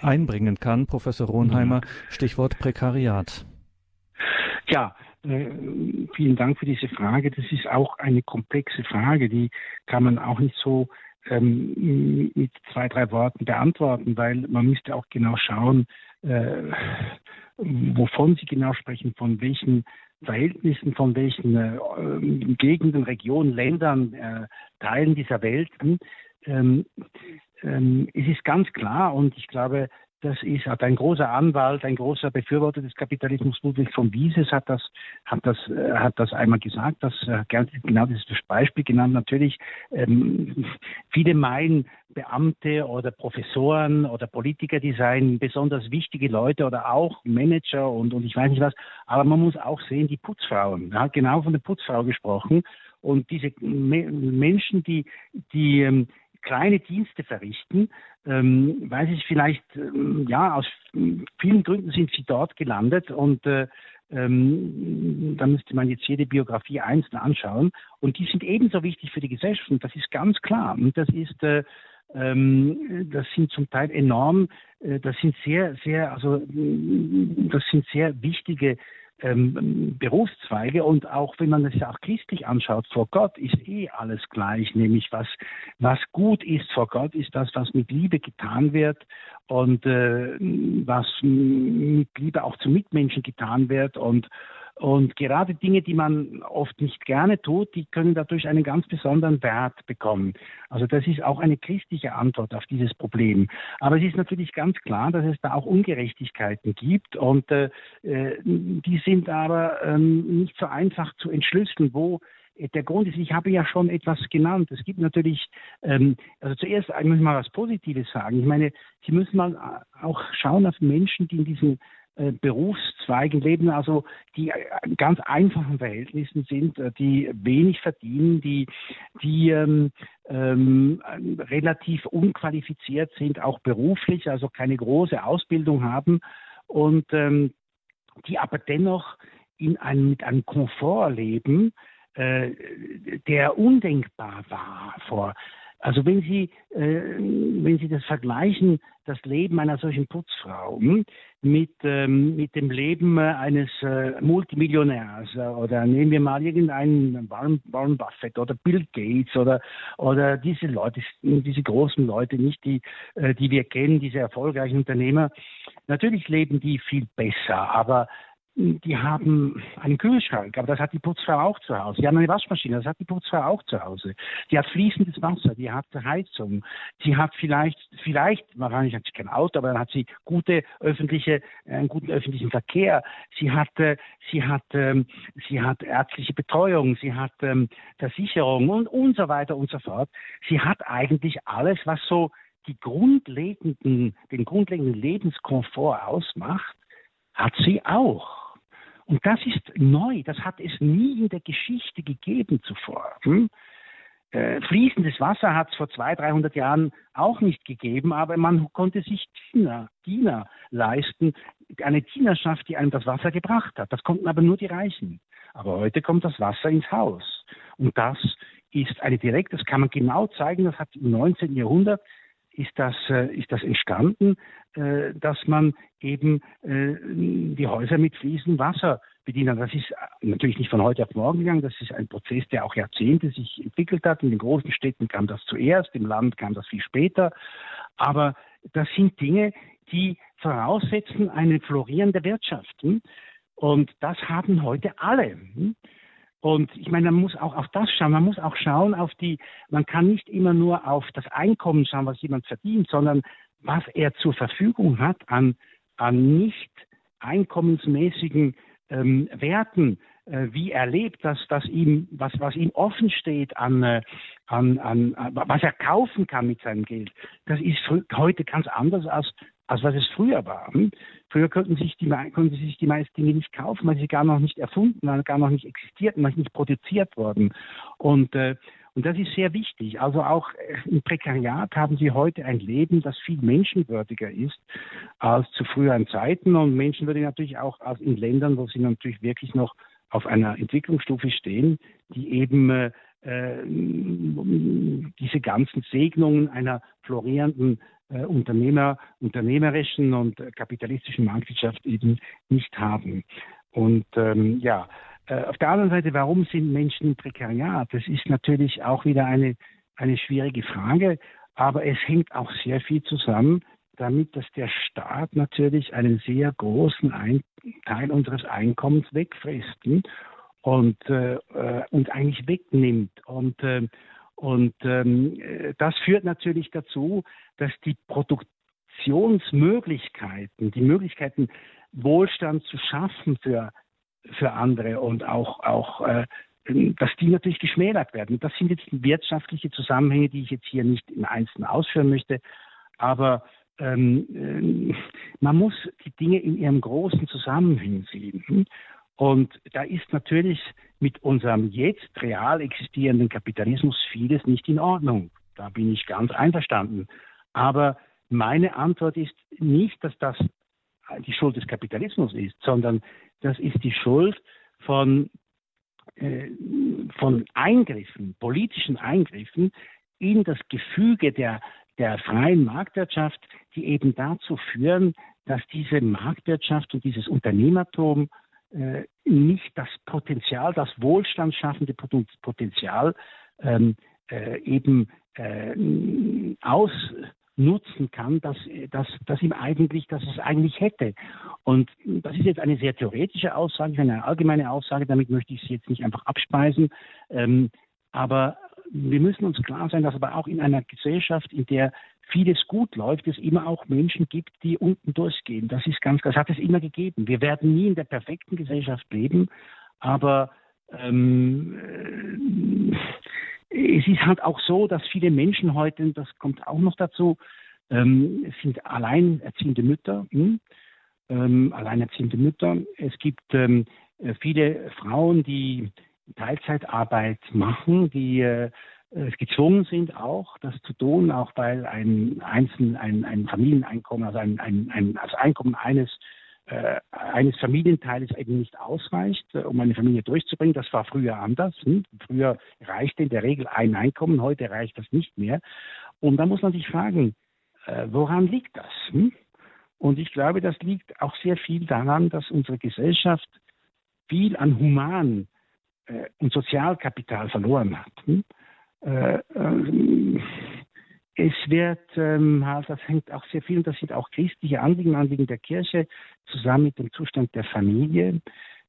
einbringen kann. Professor Ronheimer, mhm. Stichwort Prekariat. Ja, äh, vielen Dank für diese Frage. Das ist auch eine komplexe Frage, die kann man auch nicht so ähm, mit zwei, drei Worten beantworten, weil man müsste auch genau schauen, äh, wovon Sie genau sprechen, von welchen Verhältnissen, von welchen äh, Gegenden, Regionen, Ländern, äh, Teilen dieser Welt. Ähm, ähm, es ist ganz klar und ich glaube, das ist hat ein großer Anwalt, ein großer Befürworter des Kapitalismus, Ludwig von Wieses hat das, hat das, äh, hat das einmal gesagt, das äh, genau dieses Beispiel genannt. Natürlich, ähm, viele meinen Beamte oder Professoren oder Politiker, die seien besonders wichtige Leute oder auch Manager und, und ich weiß nicht was. Aber man muss auch sehen, die Putzfrauen. Er hat genau von der Putzfrau gesprochen. Und diese Menschen, die, die ähm, kleine Dienste verrichten, ähm, weil sie vielleicht, ähm, ja, aus vielen Gründen sind sie dort gelandet und äh, ähm, da müsste man jetzt jede Biografie einzeln anschauen. Und die sind ebenso wichtig für die Gesellschaft und das ist ganz klar. Und das ist äh, ähm, das sind zum Teil enorm, äh, das sind sehr, sehr, also das sind sehr wichtige ähm, Berufszweige und auch wenn man ja auch christlich anschaut, vor Gott ist eh alles gleich, nämlich was, was gut ist vor Gott, ist das, was mit Liebe getan wird und äh, was mit Liebe auch zu Mitmenschen getan wird und und gerade Dinge, die man oft nicht gerne tut, die können dadurch einen ganz besonderen Wert bekommen. Also das ist auch eine christliche Antwort auf dieses Problem. Aber es ist natürlich ganz klar, dass es da auch Ungerechtigkeiten gibt und äh, äh die sind aber ähm, nicht so einfach zu entschlüsseln, wo der Grund ist, ich habe ja schon etwas genannt. Es gibt natürlich, ähm, also zuerst ich muss mal was Positives sagen. Ich meine, Sie müssen mal auch schauen auf Menschen, die in diesen äh, Berufszweigen leben, also die in ganz einfachen Verhältnissen sind, äh, die wenig verdienen, die, die ähm, ähm, relativ unqualifiziert sind, auch beruflich, also keine große Ausbildung haben und ähm, die aber dennoch in einem, mit einem Komfort leben, äh, der undenkbar war vor also wenn Sie, äh, wenn Sie das vergleichen, das Leben einer solchen Putzfrau hm, mit, ähm, mit dem Leben äh, eines äh, Multimillionärs äh, oder nehmen wir mal irgendeinen Warren, Buffett oder Bill Gates oder, oder diese Leute, diese großen Leute, nicht die, äh, die wir kennen, diese erfolgreichen Unternehmer. Natürlich leben die viel besser, aber die haben einen Kühlschrank, aber das hat die Putzfrau auch zu Hause. Die haben eine Waschmaschine, das hat die Putzfrau auch zu Hause. Die hat fließendes Wasser, die hat Heizung. Sie hat vielleicht, vielleicht, wahrscheinlich hat sie kein Auto, aber dann hat sie gute öffentliche, einen guten öffentlichen Verkehr. Sie hat, äh, sie hat, ähm, sie hat ärztliche Betreuung, sie hat ähm, Versicherung und, und so weiter und so fort. Sie hat eigentlich alles, was so die grundlegenden, den grundlegenden Lebenskomfort ausmacht, hat sie auch. Und das ist neu, das hat es nie in der Geschichte gegeben zuvor. Hm? Äh, fließendes Wasser hat es vor 200, 300 Jahren auch nicht gegeben, aber man konnte sich Diener, Diener leisten, eine Dienerschaft, die einem das Wasser gebracht hat. Das konnten aber nur die Reichen. Aber heute kommt das Wasser ins Haus. Und das ist eine direkte, das kann man genau zeigen, das hat im 19. Jahrhundert ist das, äh, ist das entstanden, äh, dass man eben äh, die Häuser mit fließendem Wasser bedienen. Das ist natürlich nicht von heute auf morgen gegangen. Das ist ein Prozess, der auch Jahrzehnte sich entwickelt hat. In den großen Städten kam das zuerst, im Land kam das viel später. Aber das sind Dinge, die voraussetzen eine florierende Wirtschaft. Hm? Und das haben heute alle. Und ich meine, man muss auch auf das schauen. Man muss auch schauen auf die, man kann nicht immer nur auf das Einkommen schauen, was jemand verdient, sondern was er zur Verfügung hat an, an nicht einkommensmäßigen ähm, Werten, äh, wie er lebt, dass, dass ihm, was, was ihm offen steht an, äh, an, an, was er kaufen kann mit seinem Geld. Das ist heute ganz anders als als was es früher war. Hm? Früher konnten sich, die, konnten sich die meisten Dinge nicht kaufen, weil sie gar noch nicht erfunden waren, gar noch nicht existierten, weil sie nicht produziert wurden. Und, äh, und das ist sehr wichtig. Also auch äh, im Prekariat haben sie heute ein Leben, das viel menschenwürdiger ist als zu früheren Zeiten und menschenwürdig natürlich auch als in Ländern, wo sie natürlich wirklich noch auf einer Entwicklungsstufe stehen, die eben äh, äh diese ganzen Segnungen einer florierenden äh, Unternehmer, unternehmerischen und kapitalistischen Marktwirtschaft eben nicht haben. Und ähm, ja, äh, auf der anderen Seite, warum sind Menschen Prekariat? Das ist natürlich auch wieder eine, eine schwierige Frage, aber es hängt auch sehr viel zusammen damit, dass der Staat natürlich einen sehr großen Ein Teil unseres Einkommens wegfrisst hm? und, äh, äh, und eigentlich wegnimmt. Und äh, und ähm, das führt natürlich dazu, dass die Produktionsmöglichkeiten, die Möglichkeiten, Wohlstand zu schaffen für, für andere und auch, auch äh, dass die natürlich geschmälert werden. Das sind jetzt wirtschaftliche Zusammenhänge, die ich jetzt hier nicht im Einzelnen ausführen möchte. Aber ähm, äh, man muss die Dinge in ihrem großen Zusammenhang sehen. Und da ist natürlich mit unserem jetzt real existierenden Kapitalismus vieles nicht in Ordnung. Da bin ich ganz einverstanden. Aber meine Antwort ist nicht, dass das die Schuld des Kapitalismus ist, sondern das ist die Schuld von, äh, von Eingriffen, politischen Eingriffen in das Gefüge der, der freien Marktwirtschaft, die eben dazu führen, dass diese Marktwirtschaft und dieses Unternehmertum äh, nicht das Potenzial, das wohlstandsschaffende Potenzial ähm, äh, eben äh, ausnutzen kann, dass, dass, dass ihm eigentlich, dass es eigentlich hätte. Und das ist jetzt eine sehr theoretische Aussage, eine allgemeine Aussage, damit möchte ich sie jetzt nicht einfach abspeisen. Ähm, aber wir müssen uns klar sein, dass aber auch in einer Gesellschaft, in der vieles gut läuft, es immer auch Menschen gibt, die unten durchgehen. Das ist ganz, das hat es immer gegeben. Wir werden nie in der perfekten Gesellschaft leben, aber ähm, äh, es ist halt auch so, dass viele Menschen heute, das kommt auch noch dazu, ähm, sind alleinerziehende Mütter, hm? ähm, alleinerziehende Mütter. Es gibt ähm, viele Frauen, die Teilzeitarbeit machen, die äh, gezwungen sind, auch das zu tun, auch weil ein Einzelnen, ein, ein Familieneinkommen, also ein, ein, ein also Einkommen eines äh, eines Familienteils eben nicht ausreicht, äh, um eine Familie durchzubringen. Das war früher anders. Hm? Früher reichte in der Regel ein Einkommen, heute reicht das nicht mehr. Und da muss man sich fragen, äh, woran liegt das? Hm? Und ich glaube, das liegt auch sehr viel daran, dass unsere Gesellschaft viel an Human äh, und Sozialkapital verloren hat. Hm? Äh, ähm, es wird, ähm, das hängt auch sehr viel, das sind auch christliche Anliegen, Anliegen der Kirche, zusammen mit dem Zustand der Familie.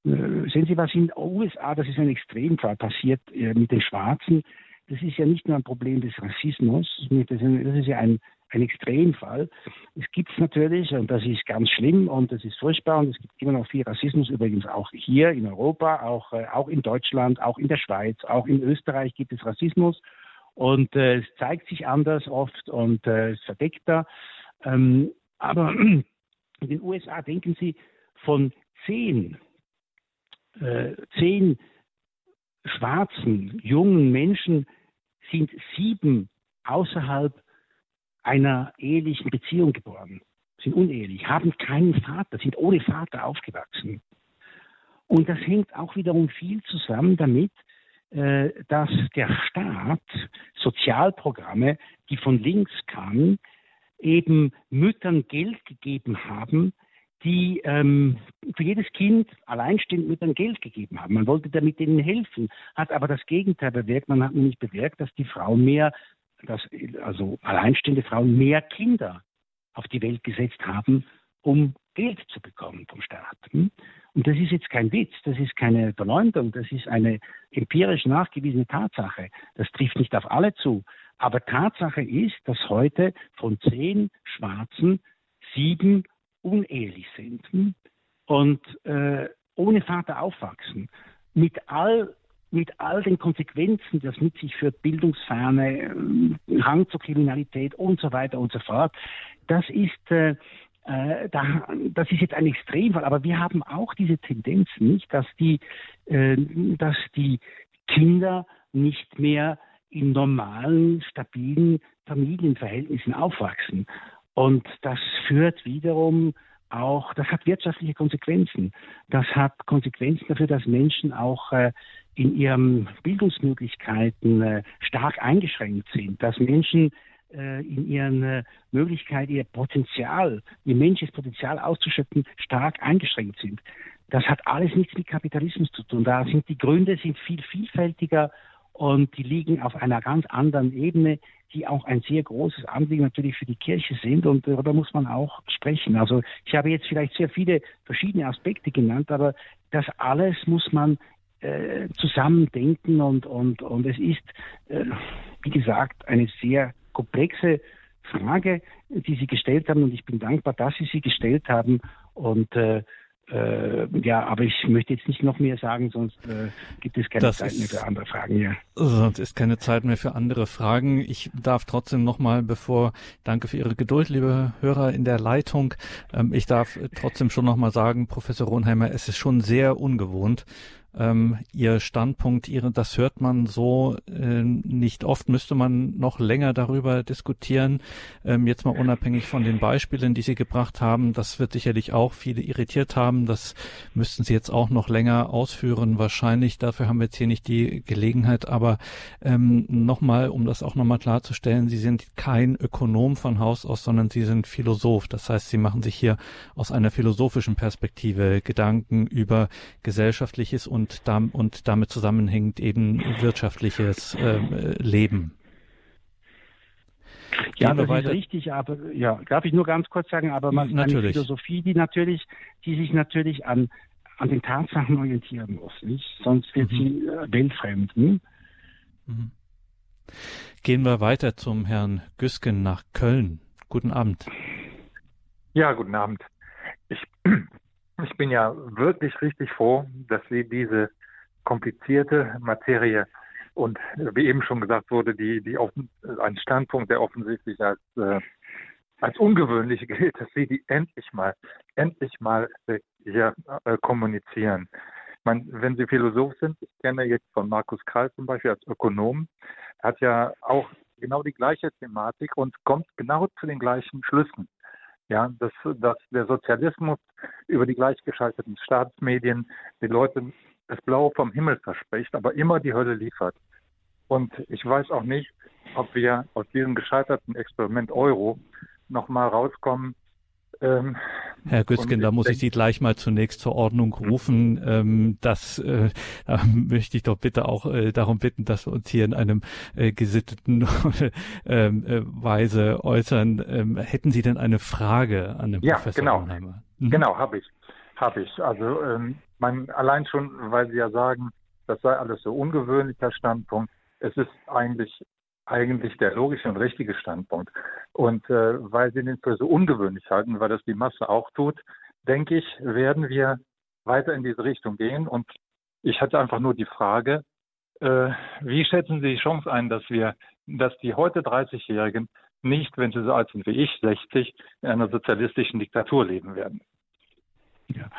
Äh, sehen Sie, was in den USA, das ist ein Extremfall, passiert äh, mit den Schwarzen. Das ist ja nicht nur ein Problem des Rassismus, das ist ja ein ein Extremfall. Es gibt es natürlich und das ist ganz schlimm und das ist furchtbar und es gibt immer noch viel Rassismus, übrigens auch hier in Europa, auch, äh, auch in Deutschland, auch in der Schweiz, auch in Österreich gibt es Rassismus und äh, es zeigt sich anders oft und äh, es verdeckter. Ähm, aber in den USA denken Sie von zehn, äh, zehn schwarzen, jungen Menschen sind sieben außerhalb einer ehelichen Beziehung geboren, sind unehelich, haben keinen Vater, sind ohne Vater aufgewachsen. Und das hängt auch wiederum viel zusammen damit, äh, dass der Staat Sozialprogramme, die von links kamen, eben Müttern Geld gegeben haben, die ähm, für jedes Kind alleinstehend Müttern Geld gegeben haben. Man wollte damit ihnen helfen, hat aber das Gegenteil bewirkt. Man hat nämlich bewirkt, dass die Frauen mehr dass also alleinstehende Frauen mehr Kinder auf die Welt gesetzt haben, um Geld zu bekommen vom Staat. Hm? Und das ist jetzt kein Witz, das ist keine Verleumdung, das ist eine empirisch nachgewiesene Tatsache. Das trifft nicht auf alle zu. Aber Tatsache ist, dass heute von zehn Schwarzen sieben unehelich sind hm? und äh, ohne Vater aufwachsen. Mit all mit all den Konsequenzen, das mit sich führt, Bildungsferne, Hang zur Kriminalität und so weiter und so fort. Das ist, äh, äh, da, das ist jetzt ein Extremfall, aber wir haben auch diese Tendenz nicht, dass die, äh, dass die Kinder nicht mehr in normalen, stabilen Familienverhältnissen aufwachsen. Und das führt wiederum auch, das hat wirtschaftliche Konsequenzen. Das hat Konsequenzen dafür, dass Menschen auch äh, in ihren Bildungsmöglichkeiten äh, stark eingeschränkt sind, dass Menschen äh, in ihren äh, Möglichkeiten, ihr Potenzial, ihr menschliches Potenzial auszuschöpfen, stark eingeschränkt sind. Das hat alles nichts mit Kapitalismus zu tun. Da sind die Gründe sind viel vielfältiger und die liegen auf einer ganz anderen Ebene, die auch ein sehr großes Anliegen natürlich für die Kirche sind. Und darüber muss man auch sprechen. Also ich habe jetzt vielleicht sehr viele verschiedene Aspekte genannt, aber das alles muss man äh, zusammen denken und, und, und es ist, äh, wie gesagt, eine sehr komplexe Frage, die Sie gestellt haben. Und ich bin dankbar, dass Sie sie gestellt haben. Und äh, äh, ja, aber ich möchte jetzt nicht noch mehr sagen, sonst äh, gibt es keine das Zeit mehr für andere Fragen. Ja. Sonst ist keine Zeit mehr für andere Fragen. Ich darf trotzdem nochmal, bevor, danke für Ihre Geduld, liebe Hörer in der Leitung, ähm, ich darf trotzdem schon nochmal sagen, Professor Ronheimer, es ist schon sehr ungewohnt, ähm, Ihr Standpunkt, Ihre, das hört man so äh, nicht oft. Müsste man noch länger darüber diskutieren. Ähm, jetzt mal unabhängig von den Beispielen, die Sie gebracht haben. Das wird sicherlich auch viele irritiert haben. Das müssten Sie jetzt auch noch länger ausführen. Wahrscheinlich. Dafür haben wir jetzt hier nicht die Gelegenheit. Aber ähm, nochmal, um das auch nochmal klarzustellen, Sie sind kein Ökonom von Haus aus, sondern Sie sind Philosoph. Das heißt, Sie machen sich hier aus einer philosophischen Perspektive Gedanken über gesellschaftliches und, dam und damit zusammenhängt eben wirtschaftliches äh, Leben. Ja, das ist richtig, aber ja, darf ich nur ganz kurz sagen, aber man natürlich. eine Philosophie, die natürlich, die sich natürlich an, an den Tatsachen orientieren muss, nicht? Sonst wird mhm. sie äh, weltfremd. Hm? Mhm. Gehen wir weiter zum Herrn Güsken nach Köln. Guten Abend. Ja, guten Abend. Ich, ich bin ja wirklich richtig froh, dass Sie diese komplizierte Materie und wie eben schon gesagt wurde, die, die offen, ein Standpunkt, der offensichtlich als, äh, als ungewöhnlich gilt, dass Sie die endlich mal, endlich mal äh, hier äh, kommunizieren. Ich meine, wenn Sie Philosoph sind, ich kenne jetzt von Markus Krall zum Beispiel als Ökonom, hat ja auch genau die gleiche Thematik und kommt genau zu den gleichen Schlüssen. Ja, dass, dass der Sozialismus über die gleichgeschalteten Staatsmedien den Leuten das Blaue vom Himmel verspricht, aber immer die Hölle liefert. Und ich weiß auch nicht, ob wir aus diesem gescheiterten Experiment Euro nochmal rauskommen, ähm, Herr Güsken, da muss ich Sie gleich mal zunächst zur Ordnung rufen. Ähm, das äh, da möchte ich doch bitte auch äh, darum bitten, dass wir uns hier in einem äh, gesitteten ähm, äh, Weise äußern. Ähm, hätten Sie denn eine Frage an den ja, Professor genau. Unheimer? Mhm. Genau, habe ich. Habe ich. Also ähm, mein, allein schon, weil Sie ja sagen, das sei alles so ungewöhnlicher Standpunkt. Es ist eigentlich eigentlich der logische und richtige Standpunkt. Und äh, weil Sie den für so ungewöhnlich halten, weil das die Masse auch tut, denke ich, werden wir weiter in diese Richtung gehen. Und ich hatte einfach nur die Frage, äh, wie schätzen Sie die Chance ein, dass wir, dass die heute 30-Jährigen nicht, wenn sie so alt sind wie ich, 60, in einer sozialistischen Diktatur leben werden? Ja.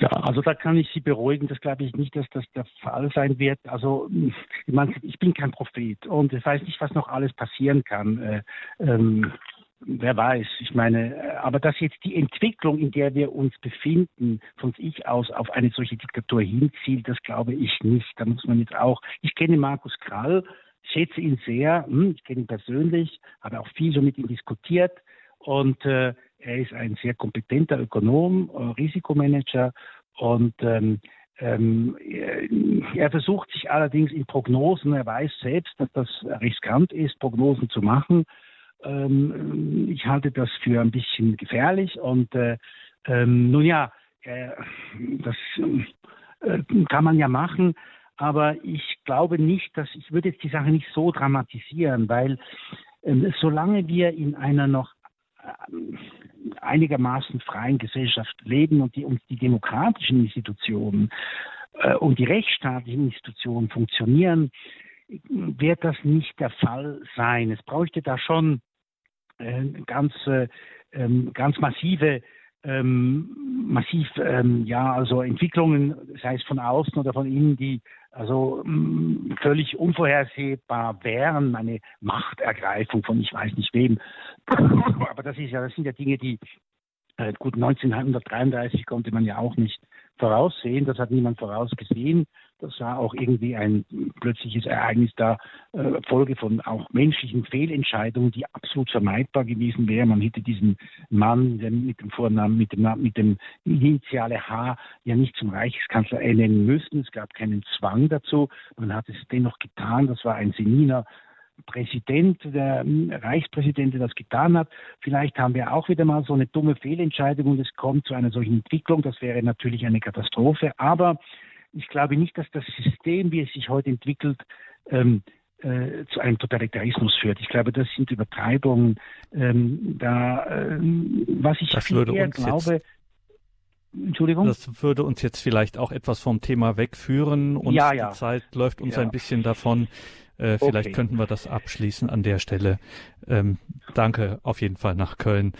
Ja, also da kann ich Sie beruhigen. Das glaube ich nicht, dass das der Fall sein wird. Also ich, meine, ich bin kein Prophet und ich weiß nicht, was noch alles passieren kann. Äh, ähm, wer weiß. Ich meine, äh, aber dass jetzt die Entwicklung, in der wir uns befinden, von sich aus auf eine solche Diktatur hinzielt, das glaube ich nicht. Da muss man jetzt auch. Ich kenne Markus Krall, schätze ihn sehr. Hm, ich kenne ihn persönlich, habe auch viel so mit ihm diskutiert und äh, er ist ein sehr kompetenter Ökonom, äh, Risikomanager und ähm, ähm, er versucht sich allerdings in Prognosen, er weiß selbst, dass das riskant ist, Prognosen zu machen. Ähm, ich halte das für ein bisschen gefährlich und äh, ähm, nun ja, äh, das äh, kann man ja machen, aber ich glaube nicht, dass ich würde jetzt die Sache nicht so dramatisieren, weil ähm, solange wir in einer noch äh, einigermaßen freien Gesellschaft leben und die uns die demokratischen Institutionen äh, und die rechtsstaatlichen Institutionen funktionieren, wird das nicht der Fall sein. Es bräuchte da schon äh, ganz, äh, ähm, ganz massive ähm, massiv ähm, ja also Entwicklungen, sei es von außen oder von innen, die also mh, völlig unvorhersehbar wären, eine Machtergreifung von ich weiß nicht wem. Aber das ist ja, das sind ja Dinge, die äh, gut 1933 konnte man ja auch nicht voraussehen. Das hat niemand vorausgesehen. Das war auch irgendwie ein plötzliches Ereignis da, äh, Folge von auch menschlichen Fehlentscheidungen, die absolut vermeidbar gewesen wären. Man hätte diesen Mann mit dem Vornamen, mit dem, mit dem Initiale H ja nicht zum Reichskanzler ernennen müssen. Es gab keinen Zwang dazu. Man hat es dennoch getan. Das war ein seniner Präsident, der hm, Reichspräsident, der das getan hat. Vielleicht haben wir auch wieder mal so eine dumme Fehlentscheidung und es kommt zu einer solchen Entwicklung. Das wäre natürlich eine Katastrophe. Aber ich glaube nicht, dass das System, wie es sich heute entwickelt, ähm, äh, zu einem Totalitarismus führt. Ich glaube, das sind Übertreibungen. Ähm, da, ähm, was ich das würde uns glaube, jetzt Entschuldigung. Das würde uns jetzt vielleicht auch etwas vom Thema wegführen und ja, ja. die Zeit läuft uns ja. ein bisschen davon. Äh, vielleicht okay. könnten wir das abschließen an der Stelle. Ähm, danke auf jeden Fall nach Köln.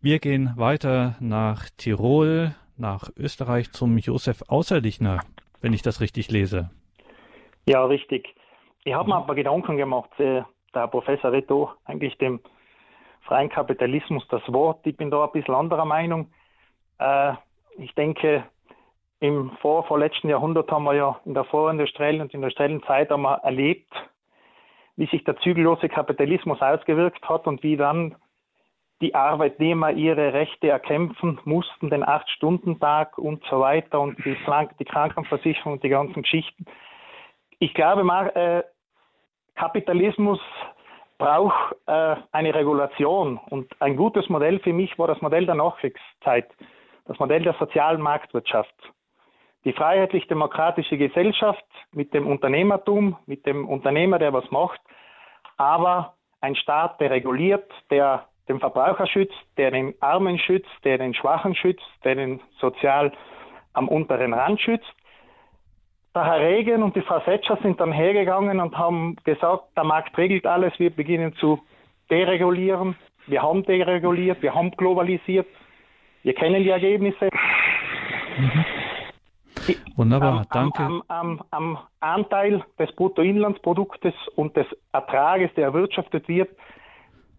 Wir gehen weiter nach Tirol, nach Österreich zum Josef Außerlichner. wenn ich das richtig lese. Ja, richtig. Ich habe mir aber Gedanken gemacht, äh, der Professor Reto, eigentlich dem freien Kapitalismus das Wort. Ich bin da ein bisschen anderer Meinung. Äh, ich denke, im vor, vorletzten Jahrhundert haben wir ja in der vorindustriellen und industriellen Zeit haben wir erlebt, wie sich der zügellose Kapitalismus ausgewirkt hat und wie dann die Arbeitnehmer ihre Rechte erkämpfen mussten, den Acht-Stunden-Tag und so weiter und die, die Krankenversicherung und die ganzen Geschichten. Ich glaube, äh, Kapitalismus braucht äh, eine Regulation und ein gutes Modell für mich war das Modell der Nachkriegszeit, das Modell der sozialen Marktwirtschaft. Die freiheitlich-demokratische Gesellschaft mit dem Unternehmertum, mit dem Unternehmer, der was macht, aber ein Staat, der reguliert, der den Verbraucher schützt, der den Armen schützt, der den Schwachen schützt, der den sozial am unteren Rand schützt. Der Herr Regen und die Frau Setscher sind dann hergegangen und haben gesagt, der Markt regelt alles, wir beginnen zu deregulieren. Wir haben dereguliert, wir haben globalisiert. Wir kennen die Ergebnisse. Mhm. Wunderbar, am, danke. Am, am, am, Anteil des Bruttoinlandsproduktes und des Ertrages, der erwirtschaftet wird,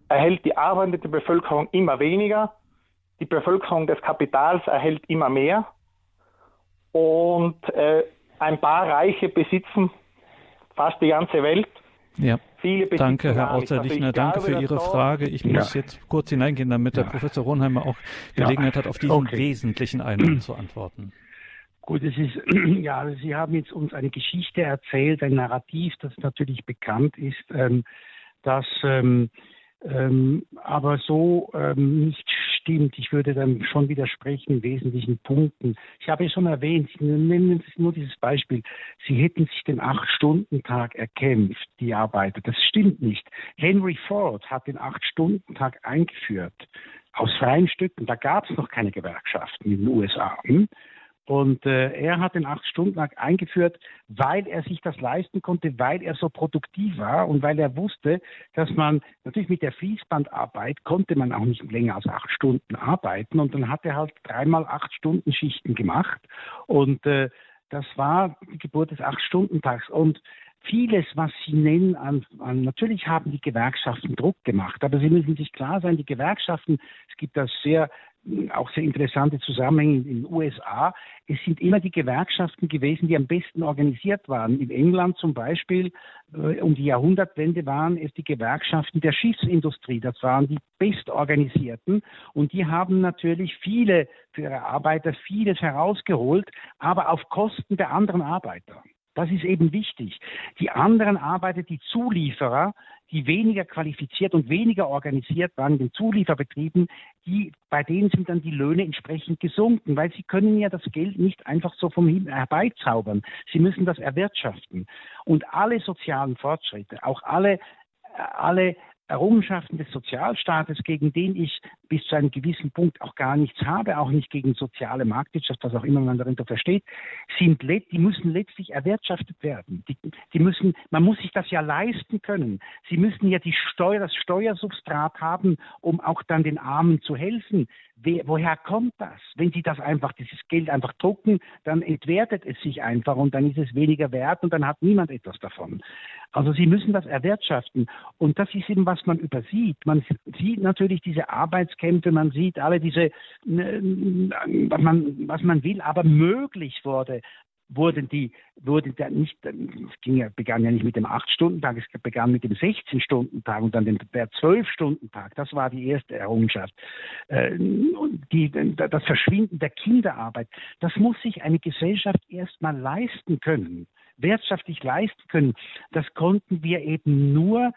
erhält die arbeitende Bevölkerung immer weniger, die Bevölkerung des Kapitals erhält immer mehr und äh, ein paar Reiche besitzen fast die ganze Welt. Ja. Danke, Herr Außerdichner. Also danke für Ihre Frage. Ich muss ja. jetzt kurz hineingehen, damit ja. der Professor Ronheimer auch Gelegenheit ja. hat, auf diesen okay. wesentlichen Einwand zu antworten. Gut, es ist, ja, Sie haben jetzt uns eine Geschichte erzählt, ein Narrativ, das natürlich bekannt ist, ähm, dass ähm, ähm, aber so ähm, nicht stimmt. Ich würde dann schon widersprechen in wesentlichen Punkten. Ich habe ja schon erwähnt, nehmen Sie nur dieses Beispiel, Sie hätten sich den Acht-Stunden-Tag erkämpft, die Arbeiter. Das stimmt nicht. Henry Ford hat den Acht-Stunden-Tag eingeführt aus freien Stücken. Da gab es noch keine Gewerkschaften in den USA. Hm? Und äh, er hat den Acht-Stunden-Tag eingeführt, weil er sich das leisten konnte, weil er so produktiv war und weil er wusste, dass man natürlich mit der Fließbandarbeit konnte man auch nicht länger als acht Stunden arbeiten. Und dann hat er halt dreimal acht Stunden Schichten gemacht. Und äh, das war die Geburt des Acht-Stunden-Tags. Und vieles, was Sie nennen, an, an, natürlich haben die Gewerkschaften Druck gemacht, aber Sie müssen sich klar sein, die Gewerkschaften, es gibt das sehr auch sehr interessante Zusammenhänge in den USA. Es sind immer die Gewerkschaften gewesen, die am besten organisiert waren. In England zum Beispiel äh, um die Jahrhundertwende waren es die Gewerkschaften der Schiffsindustrie. Das waren die bestorganisierten und die haben natürlich viele für ihre Arbeiter vieles herausgeholt, aber auf Kosten der anderen Arbeiter. Das ist eben wichtig. Die anderen Arbeiter, die Zulieferer, die weniger qualifiziert und weniger organisiert waren, den Zulieferbetrieben, die, bei denen sind dann die Löhne entsprechend gesunken, weil sie können ja das Geld nicht einfach so vom Himmel herbeizaubern. Sie müssen das erwirtschaften. Und alle sozialen Fortschritte, auch alle alle Errungenschaften des Sozialstaates, gegen den ich bis zu einem gewissen Punkt auch gar nichts habe, auch nicht gegen soziale Marktwirtschaft, was auch immer man darunter versteht, sind, die müssen letztlich erwirtschaftet werden. Die, die müssen, man muss sich das ja leisten können. Sie müssen ja die Steuer, das Steuersubstrat haben, um auch dann den Armen zu helfen. Wer, woher kommt das? Wenn Sie das einfach, dieses Geld einfach drucken, dann entwertet es sich einfach und dann ist es weniger wert und dann hat niemand etwas davon. Also Sie müssen das erwirtschaften. Und das ist eben, was man übersieht. Man sieht natürlich diese Arbeitskämpfe, man sieht alle diese, was man, will, aber möglich wurde wurden die, wurde der nicht, es ging ja, begann ja nicht mit dem 8-Stunden-Tag, es begann mit dem 16-Stunden-Tag und dann der 12-Stunden-Tag. Das war die erste Errungenschaft. Äh, die, das Verschwinden der Kinderarbeit, das muss sich eine Gesellschaft erstmal leisten können wirtschaftlich leisten können. Das konnten wir eben nur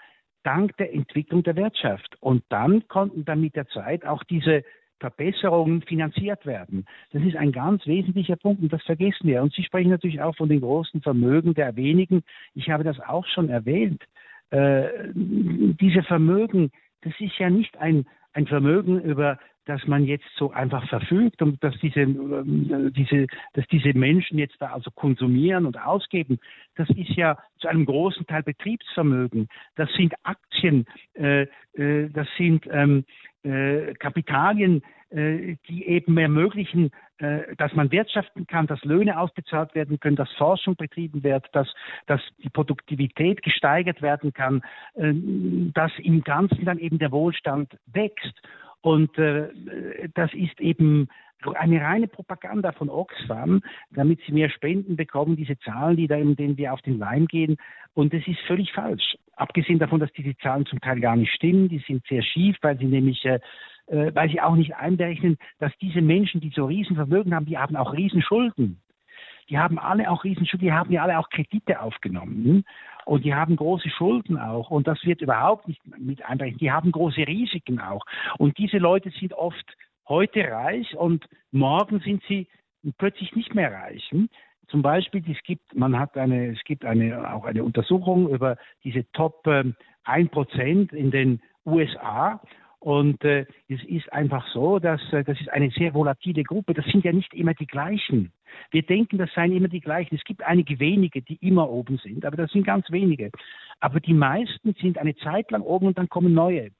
dank der Entwicklung der Wirtschaft. Und dann konnten dann mit der Zeit auch diese Verbesserungen finanziert werden. Das ist ein ganz wesentlicher Punkt und das vergessen wir. Und Sie sprechen natürlich auch von den großen Vermögen der wenigen. Ich habe das auch schon erwähnt. Äh, diese Vermögen, das ist ja nicht ein, ein Vermögen über dass man jetzt so einfach verfügt und dass diese, äh, diese, dass diese Menschen jetzt da also konsumieren und ausgeben, das ist ja zu einem großen Teil Betriebsvermögen. Das sind Aktien, äh, äh, das sind ähm, äh, Kapitalien, äh, die eben ermöglichen, äh, dass man wirtschaften kann, dass Löhne ausbezahlt werden können, dass Forschung betrieben wird, dass, dass die Produktivität gesteigert werden kann, äh, dass im Ganzen dann eben der Wohlstand wächst. Und äh, das ist eben eine reine Propaganda von Oxfam, damit sie mehr Spenden bekommen, diese Zahlen, die da in denen wir auf den Leim gehen. Und das ist völlig falsch. Abgesehen davon, dass diese Zahlen zum Teil gar nicht stimmen, die sind sehr schief, weil sie nämlich äh, äh weil sie auch nicht einberechnen, dass diese Menschen, die so Riesenvermögen haben, die haben auch Riesenschulden. Die haben alle auch Riesenschulden, die haben ja alle auch Kredite aufgenommen und die haben große Schulden auch und das wird überhaupt nicht mit einberechnet. Die haben große Risiken auch und diese Leute sind oft heute reich und morgen sind sie plötzlich nicht mehr reich. Hm? Zum Beispiel, es gibt, man hat eine, es gibt eine, auch eine Untersuchung über diese Top äh, 1% in den USA. Und äh, es ist einfach so, dass äh, das ist eine sehr volatile Gruppe. Das sind ja nicht immer die gleichen. Wir denken, das seien immer die gleichen. Es gibt einige wenige, die immer oben sind, aber das sind ganz wenige. Aber die meisten sind eine Zeit lang oben und dann kommen neue.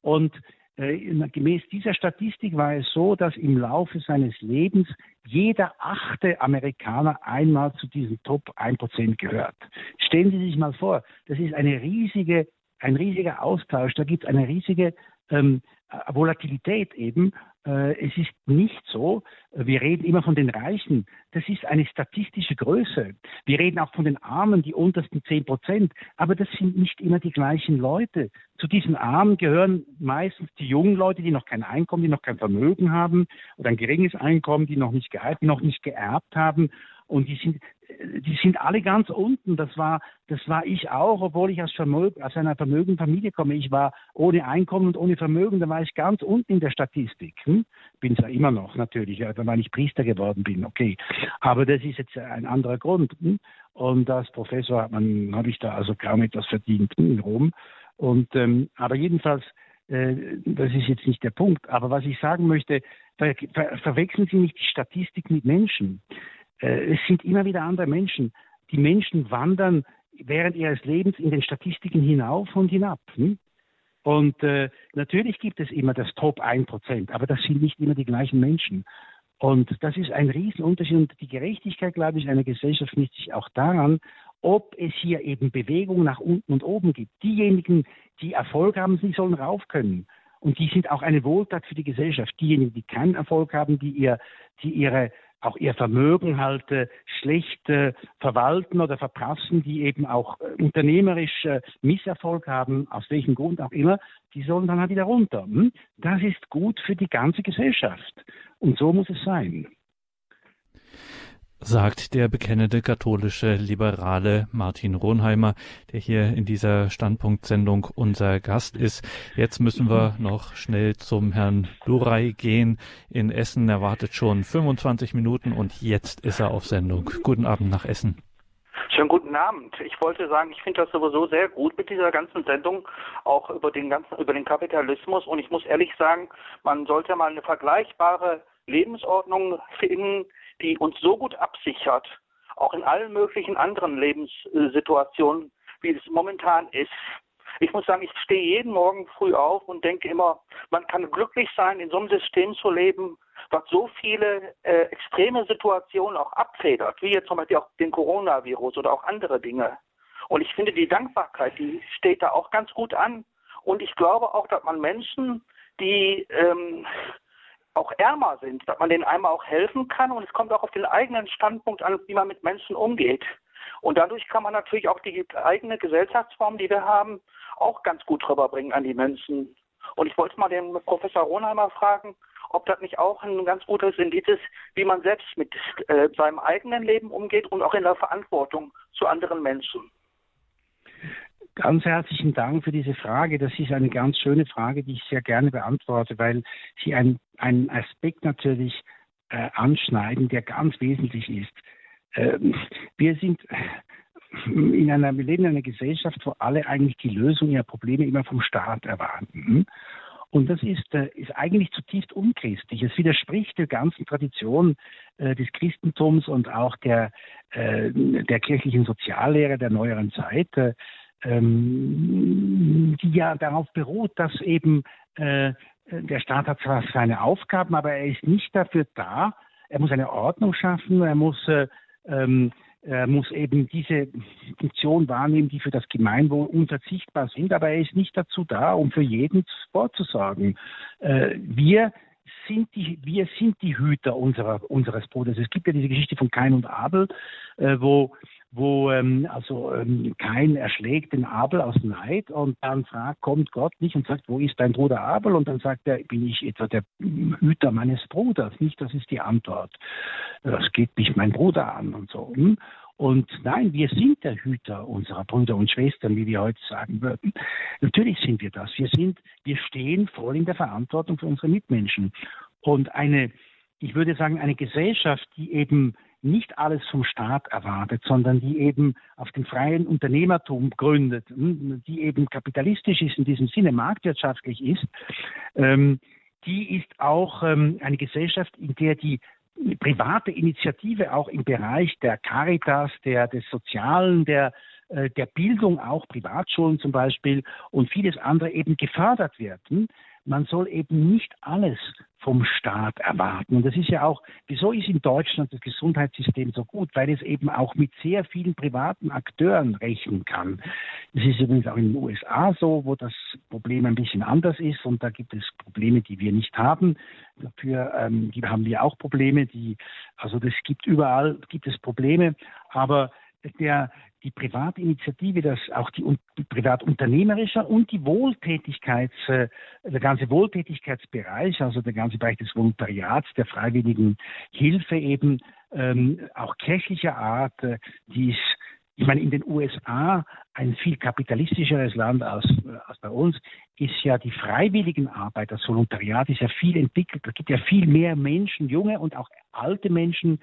Und äh, gemäß dieser Statistik war es so, dass im Laufe seines Lebens jeder achte Amerikaner einmal zu diesem Top 1% gehört. Stellen Sie sich mal vor, das ist eine riesige, ein riesiger Austausch, da gibt es eine riesige ähm, Volatilität eben. Äh, es ist nicht so, wir reden immer von den Reichen, das ist eine statistische Größe. Wir reden auch von den Armen, die untersten 10 Prozent, aber das sind nicht immer die gleichen Leute. Zu diesen Armen gehören meistens die jungen Leute, die noch kein Einkommen, die noch kein Vermögen haben oder ein geringes Einkommen, die noch nicht geerbt, die noch nicht geerbt haben und die sind, die sind alle ganz unten. Das war, das war ich auch, obwohl ich aus, Vermögen, aus einer vermögenden Familie komme. Ich war ohne Einkommen und ohne Vermögen, da war ich ganz unten in der Statistik. Hm? Bin ja immer noch natürlich, weil ich Priester geworden bin, okay. Aber das ist jetzt ein anderer Grund. Hm? Und als Professor hat man, habe ich da also kaum etwas verdient hm, in Rom. Und ähm, aber jedenfalls, äh, das ist jetzt nicht der Punkt. Aber was ich sagen möchte, ver ver verwechseln Sie nicht die Statistik mit Menschen. Äh, es sind immer wieder andere Menschen. Die Menschen wandern während ihres Lebens in den Statistiken hinauf und hinab. Hm? Und äh, natürlich gibt es immer das Top 1%, aber das sind nicht immer die gleichen Menschen. Und das ist ein Riesenunterschied. Und die Gerechtigkeit, glaube ich, einer Gesellschaft misst sich auch daran, ob es hier eben Bewegungen nach unten und oben gibt. Diejenigen, die Erfolg haben, die sollen rauf können. Und die sind auch eine Wohltat für die Gesellschaft. Diejenigen, die keinen Erfolg haben, die, ihr, die ihre auch ihr Vermögen halt schlecht verwalten oder verprassen, die eben auch äh, unternehmerisch Misserfolg haben, aus welchem Grund auch immer, die sollen dann halt wieder runter. Hm? Das ist gut für die ganze Gesellschaft. Und so muss es sein sagt der bekennende katholische Liberale Martin Ronheimer, der hier in dieser Standpunktsendung unser Gast ist. Jetzt müssen wir noch schnell zum Herrn Duray gehen. In Essen Er wartet schon 25 Minuten und jetzt ist er auf Sendung. Guten Abend nach Essen. Schönen guten Abend. Ich wollte sagen, ich finde das sowieso sehr gut mit dieser ganzen Sendung, auch über den ganzen, über den Kapitalismus. Und ich muss ehrlich sagen, man sollte mal eine vergleichbare Lebensordnung finden, die uns so gut absichert, auch in allen möglichen anderen Lebenssituationen, wie es momentan ist. Ich muss sagen, ich stehe jeden Morgen früh auf und denke immer, man kann glücklich sein, in so einem System zu leben, was so viele äh, extreme Situationen auch abfedert, wie jetzt zum Beispiel auch den Coronavirus oder auch andere Dinge. Und ich finde, die Dankbarkeit, die steht da auch ganz gut an. Und ich glaube auch, dass man Menschen, die ähm, auch ärmer sind, dass man denen einmal auch helfen kann und es kommt auch auf den eigenen Standpunkt an, wie man mit Menschen umgeht. Und dadurch kann man natürlich auch die eigene Gesellschaftsform, die wir haben, auch ganz gut rüberbringen an die Menschen. Und ich wollte mal den Professor Ronheimer fragen, ob das nicht auch ein ganz gutes Indiz ist, wie man selbst mit äh, seinem eigenen Leben umgeht und auch in der Verantwortung zu anderen Menschen. Ganz herzlichen Dank für diese Frage. Das ist eine ganz schöne Frage, die ich sehr gerne beantworte, weil Sie einen, einen Aspekt natürlich äh, anschneiden, der ganz wesentlich ist. Ähm, wir sind in einer, wir leben in einer Gesellschaft, wo alle eigentlich die Lösung ihrer Probleme immer vom Staat erwarten. Und das ist, äh, ist eigentlich zutiefst unchristlich. Es widerspricht der ganzen Tradition äh, des Christentums und auch der, äh, der kirchlichen Soziallehre der neueren Zeit. Äh, ähm, die ja darauf beruht, dass eben äh, der Staat hat zwar seine Aufgaben, aber er ist nicht dafür da. Er muss eine Ordnung schaffen, er muss, äh, ähm, er muss eben diese Funktion wahrnehmen, die für das Gemeinwohl unverzichtbar sind, aber er ist nicht dazu da, um für jeden vorzusorgen. Äh, wir sind die, wir sind die Hüter unserer, unseres Bruders. Es gibt ja diese Geschichte von Kain und Abel, äh, wo wo ähm, also ähm, Kain erschlägt den Abel aus Neid und dann fragt, kommt Gott nicht und sagt, wo ist dein Bruder Abel? Und dann sagt er, bin ich etwa der Hüter meines Bruders? Nicht, das ist die Antwort. Das geht mich mein Bruder an und so. Hm? Und nein, wir sind der Hüter unserer Brüder und Schwestern, wie wir heute sagen würden. Natürlich sind wir das. Wir sind, wir stehen voll in der Verantwortung für unsere Mitmenschen. Und eine, ich würde sagen, eine Gesellschaft, die eben nicht alles vom Staat erwartet, sondern die eben auf dem freien Unternehmertum gründet, hm, die eben kapitalistisch ist, in diesem Sinne marktwirtschaftlich ist, ähm, die ist auch ähm, eine Gesellschaft, in der die private Initiative auch im Bereich der Caritas, der, des Sozialen, der, äh, der Bildung, auch Privatschulen zum Beispiel und vieles andere eben gefördert wird. Man soll eben nicht alles vom Staat erwarten. Und das ist ja auch, wieso ist in Deutschland das Gesundheitssystem so gut? Weil es eben auch mit sehr vielen privaten Akteuren rechnen kann. Das ist übrigens auch in den USA so, wo das Problem ein bisschen anders ist. Und da gibt es Probleme, die wir nicht haben. Dafür ähm, haben wir auch Probleme, die, also das gibt überall, gibt es Probleme. Aber der, die Privatinitiative, das auch die, die privatunternehmerische und die Wohltätigkeits, äh, der ganze Wohltätigkeitsbereich, also der ganze Bereich des Volontariats, der freiwilligen Hilfe eben, ähm, auch kirchlicher Art, äh, die ist, ich meine, in den USA, ein viel kapitalistischeres Land als, äh, als bei uns, ist ja die Freiwilligenarbeit, das Volontariat ist ja viel entwickelt. Da gibt ja viel mehr Menschen, junge und auch alte Menschen,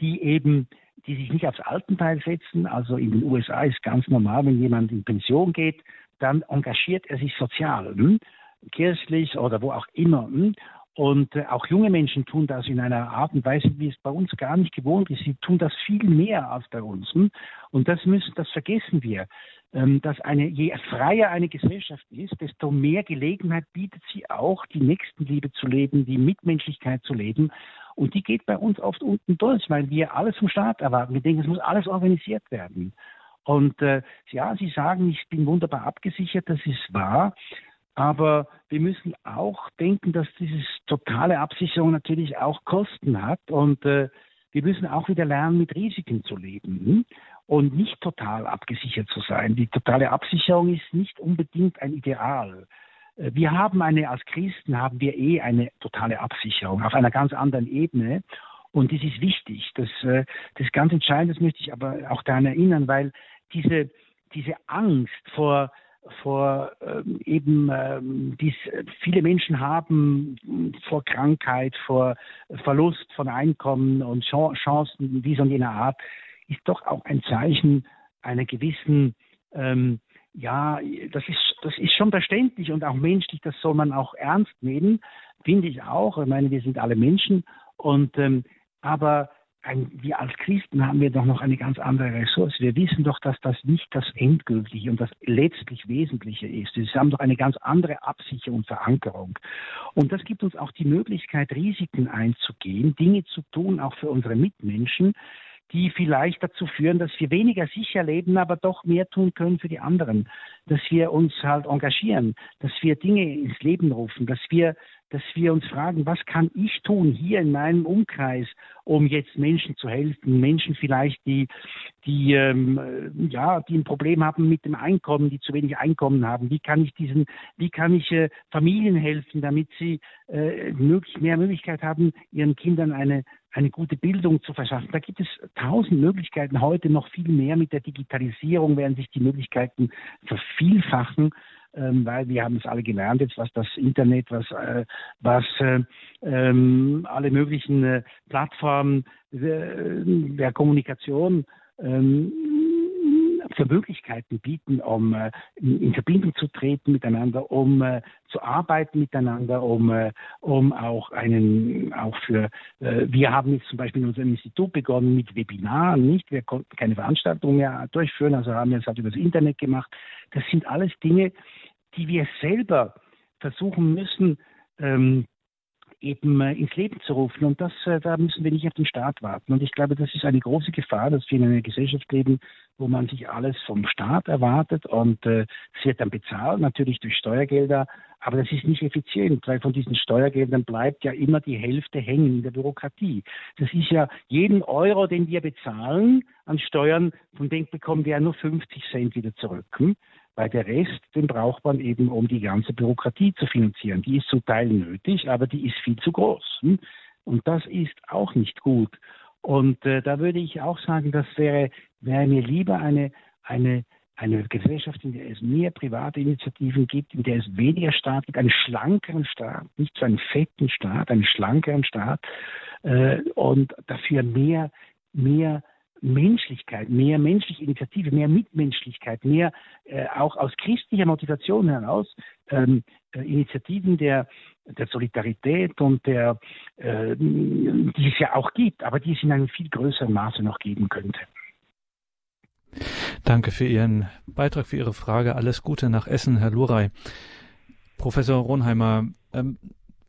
die eben die sich nicht aufs Altenteil setzen. Also in den USA ist ganz normal, wenn jemand in Pension geht, dann engagiert er sich sozial, hm? kirchlich oder wo auch immer. Hm? Und äh, auch junge Menschen tun das in einer Art und Weise, wie es bei uns gar nicht gewohnt ist. Sie tun das viel mehr als bei uns. Hm? Und das müssen, das vergessen wir. Ähm, dass eine, je freier eine Gesellschaft ist, desto mehr Gelegenheit bietet sie auch, die Nächstenliebe zu leben, die Mitmenschlichkeit zu leben. Und die geht bei uns oft unten durch, weil wir alles vom Staat erwarten. Wir denken, es muss alles organisiert werden. Und äh, ja, Sie sagen, ich bin wunderbar abgesichert, das ist wahr. Aber wir müssen auch denken, dass diese totale Absicherung natürlich auch Kosten hat. Und äh, wir müssen auch wieder lernen, mit Risiken zu leben hm? und nicht total abgesichert zu sein. Die totale Absicherung ist nicht unbedingt ein Ideal. Äh, wir haben eine, als Christen haben wir eh eine totale Absicherung auf einer ganz anderen Ebene. Und das ist wichtig. Das, äh, das ist ganz entscheidend, das möchte ich aber auch daran erinnern, weil diese, diese Angst vor, vor ähm, eben, ähm, die viele Menschen haben vor Krankheit, vor Verlust von Einkommen und Chancen dieser und jener Art, ist doch auch ein Zeichen einer gewissen ähm, ja, das ist, das ist schon verständlich und auch menschlich, das soll man auch ernst nehmen, finde ich auch. Ich meine, wir sind alle Menschen und ähm, aber ein, wir als Christen haben wir doch noch eine ganz andere Ressource. Wir wissen doch, dass das nicht das Endgültige und das letztlich Wesentliche ist. Wir haben doch eine ganz andere Absicherung und Verankerung. Und das gibt uns auch die Möglichkeit, Risiken einzugehen, Dinge zu tun, auch für unsere Mitmenschen, die vielleicht dazu führen, dass wir weniger sicher leben, aber doch mehr tun können für die anderen. Dass wir uns halt engagieren, dass wir Dinge ins Leben rufen, dass wir, dass wir uns fragen, was kann ich tun hier in meinem Umkreis, um jetzt Menschen zu helfen, Menschen vielleicht, die, die, ähm, ja, die ein Problem haben mit dem Einkommen, die zu wenig Einkommen haben. Wie kann ich diesen, wie kann ich äh, Familien helfen, damit sie äh, möglich, mehr Möglichkeit haben, ihren Kindern eine eine gute Bildung zu verschaffen. Da gibt es tausend Möglichkeiten. Heute noch viel mehr mit der Digitalisierung werden sich die Möglichkeiten vervielfachen, weil wir haben es alle gelernt jetzt, was das Internet, was, äh, was äh, ähm, alle möglichen äh, Plattformen der Kommunikation ähm, für Möglichkeiten bieten, um äh, in Verbindung zu treten miteinander, um äh, zu arbeiten miteinander, um, äh, um auch einen, auch für, wir haben jetzt zum Beispiel in unserem Institut begonnen mit Webinaren, nicht? Wir konnten keine Veranstaltungen mehr durchführen, also haben wir es halt über das Internet gemacht. Das sind alles Dinge, die wir selber versuchen müssen, ähm, eben äh, ins Leben zu rufen. Und das, äh, da müssen wir nicht auf den Staat warten. Und ich glaube, das ist eine große Gefahr, dass wir in einer Gesellschaft leben, wo man sich alles vom Staat erwartet und äh, es wird dann bezahlt, natürlich durch Steuergelder, aber das ist nicht effizient, weil von diesen Steuergeldern bleibt ja immer die Hälfte hängen in der Bürokratie. Das ist ja jeden Euro, den wir bezahlen an Steuern, von dem bekommen wir ja nur 50 Cent wieder zurück. Hm? Weil der Rest, den braucht man eben, um die ganze Bürokratie zu finanzieren. Die ist zum Teil nötig, aber die ist viel zu groß. Hm? Und das ist auch nicht gut. Und äh, da würde ich auch sagen, das wäre, wäre mir lieber eine, eine, eine Gesellschaft, in der es mehr private Initiativen gibt, in der es weniger Staat gibt, einen schlankeren Staat, nicht so einen fetten Staat, einen schlankeren Staat äh, und dafür mehr, mehr Menschlichkeit, mehr menschliche Initiative, mehr Mitmenschlichkeit, mehr äh, auch aus christlicher Motivation heraus ähm, äh, Initiativen der, der Solidarität und der, äh, die es ja auch gibt, aber die es in einem viel größeren Maße noch geben könnte. Danke für Ihren Beitrag, für Ihre Frage. Alles Gute nach Essen, Herr Luray. Professor Ronheimer, ähm,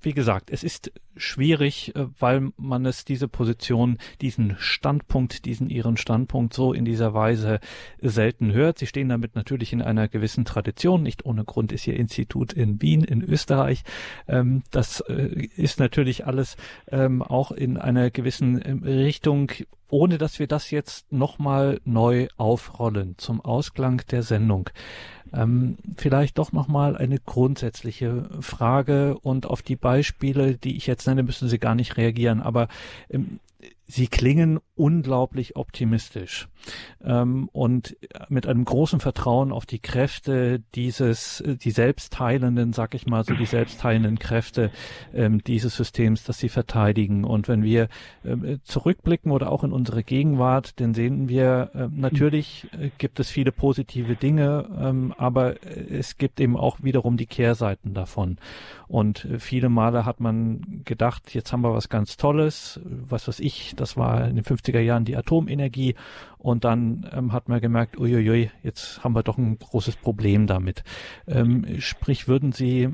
wie gesagt, es ist schwierig, äh, weil man es diese Position, diesen Standpunkt, diesen ihren Standpunkt so in dieser Weise selten hört. Sie stehen damit natürlich in einer gewissen Tradition. Nicht ohne Grund ist ihr Institut in Wien in Österreich. Ähm, das äh, ist natürlich alles ähm, auch in einer gewissen ähm, Richtung ohne dass wir das jetzt nochmal neu aufrollen zum Ausklang der Sendung. Ähm, vielleicht doch nochmal eine grundsätzliche Frage und auf die Beispiele, die ich jetzt nenne, müssen Sie gar nicht reagieren. Aber ähm, Sie klingen unglaublich optimistisch ähm, und mit einem großen Vertrauen auf die Kräfte dieses, die selbstteilenden, sag ich mal, so die selbstheilenden Kräfte ähm, dieses Systems, das sie verteidigen. Und wenn wir ähm, zurückblicken oder auch in unsere Gegenwart, dann sehen wir, äh, natürlich äh, gibt es viele positive Dinge, ähm, aber es gibt eben auch wiederum die Kehrseiten davon. Und äh, viele Male hat man gedacht, jetzt haben wir was ganz Tolles, was weiß ich, das war in den 50er Jahren die Atomenergie und dann ähm, hat man gemerkt, uiuiui, jetzt haben wir doch ein großes Problem damit. Ähm, sprich, würden Sie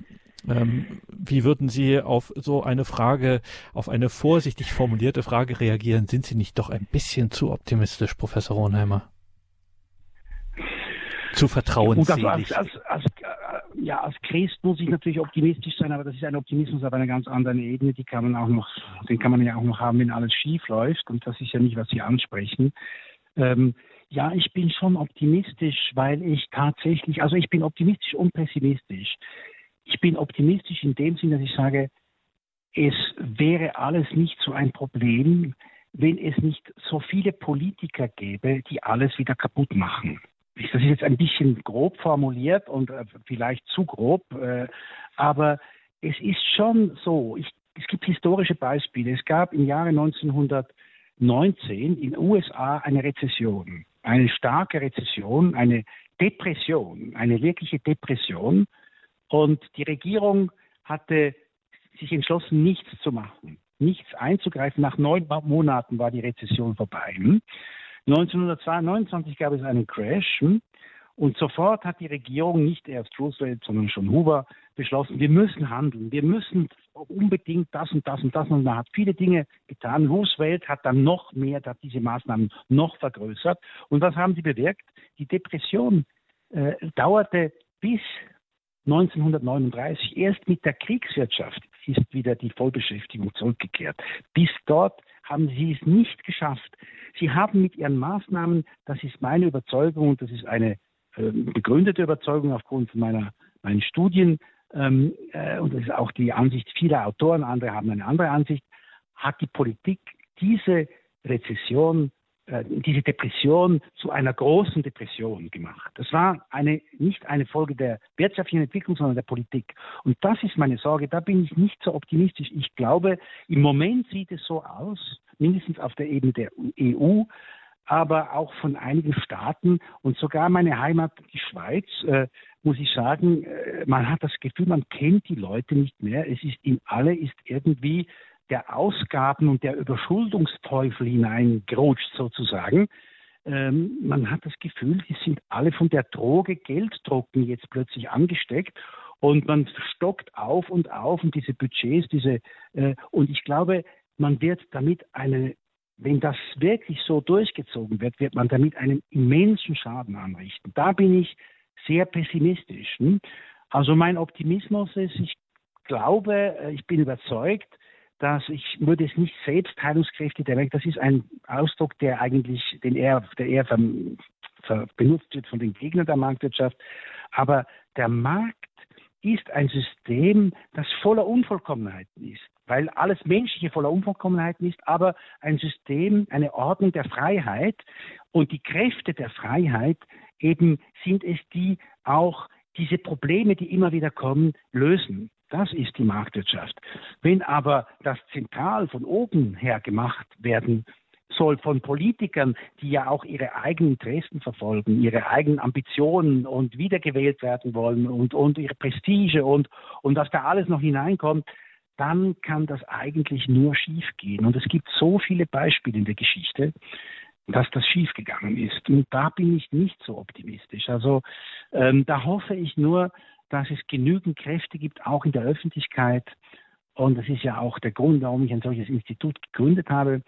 ähm, wie würden Sie auf so eine Frage, auf eine vorsichtig formulierte Frage reagieren? Sind Sie nicht doch ein bisschen zu optimistisch, Professor Ronheimer? Zu vertrauensselig. als, als, als, äh, ja, als Christ muss ich natürlich optimistisch sein, aber das ist ein Optimismus auf einer ganz anderen Ebene. Die kann man auch noch, den kann man ja auch noch haben, wenn alles schief läuft. Und das ist ja nicht, was Sie ansprechen. Ähm, ja, ich bin schon optimistisch, weil ich tatsächlich, also ich bin optimistisch und pessimistisch. Ich bin optimistisch in dem Sinne, dass ich sage, es wäre alles nicht so ein Problem, wenn es nicht so viele Politiker gäbe, die alles wieder kaputt machen das ist jetzt ein bisschen grob formuliert und äh, vielleicht zu grob, äh, aber es ist schon so, ich, es gibt historische Beispiele. Es gab im Jahre 1919 in den USA eine Rezession, eine starke Rezession, eine Depression, eine wirkliche Depression. Und die Regierung hatte sich entschlossen, nichts zu machen, nichts einzugreifen. Nach neun Monaten war die Rezession vorbei. 1929 gab es einen Crash hm? und sofort hat die Regierung, nicht erst Roosevelt, sondern schon Hoover, beschlossen, wir müssen handeln, wir müssen unbedingt das und das und das und man hat viele Dinge getan. Roosevelt hat dann noch mehr, hat diese Maßnahmen noch vergrößert. Und was haben sie bewirkt? Die Depression äh, dauerte bis 1939. Erst mit der Kriegswirtschaft ist wieder die Vollbeschäftigung zurückgekehrt. Bis dort haben sie es nicht geschafft. Sie haben mit ihren Maßnahmen, das ist meine Überzeugung und das ist eine äh, begründete Überzeugung aufgrund meiner, meinen Studien, ähm, äh, und das ist auch die Ansicht vieler Autoren, andere haben eine andere Ansicht, hat die Politik diese Rezession diese Depression zu einer großen Depression gemacht. Das war eine, nicht eine Folge der wirtschaftlichen Entwicklung, sondern der Politik. Und das ist meine Sorge. Da bin ich nicht so optimistisch. Ich glaube, im Moment sieht es so aus, mindestens auf der Ebene der EU, aber auch von einigen Staaten und sogar meine Heimat, die Schweiz, äh, muss ich sagen, äh, man hat das Gefühl, man kennt die Leute nicht mehr. Es ist in alle ist irgendwie der Ausgaben und der Überschuldungsteufel hineingerutscht sozusagen. Ähm, man hat das Gefühl, die sind alle von der Droge Gelddrucken jetzt plötzlich angesteckt Und man stockt auf und auf und diese Budgets, diese, äh, und ich glaube, man wird damit eine, wenn das wirklich so durchgezogen wird, wird man damit einen immensen Schaden anrichten. Da bin ich sehr pessimistisch. Hm? Also mein Optimismus ist, ich glaube, äh, ich bin überzeugt, dass ich würde es nicht Selbstheilungskräfte der Welt, das ist ein Ausdruck, der eigentlich, den eher, der eher ver, benutzt wird von den Gegnern der Marktwirtschaft. Aber der Markt ist ein System, das voller Unvollkommenheiten ist, weil alles Menschliche voller Unvollkommenheiten ist, aber ein System, eine Ordnung der Freiheit und die Kräfte der Freiheit eben sind es, die auch diese Probleme, die immer wieder kommen, lösen. Das ist die Marktwirtschaft. Wenn aber das zentral von oben her gemacht werden soll von Politikern, die ja auch ihre eigenen Interessen verfolgen, ihre eigenen Ambitionen und wiedergewählt werden wollen und, und ihre Prestige und, und dass da alles noch hineinkommt, dann kann das eigentlich nur schiefgehen. Und es gibt so viele Beispiele in der Geschichte, dass das schiefgegangen ist. Und da bin ich nicht so optimistisch. Also ähm, da hoffe ich nur, dass es genügend Kräfte gibt, auch in der Öffentlichkeit. Und das ist ja auch der Grund, warum ich ein solches Institut gegründet habe,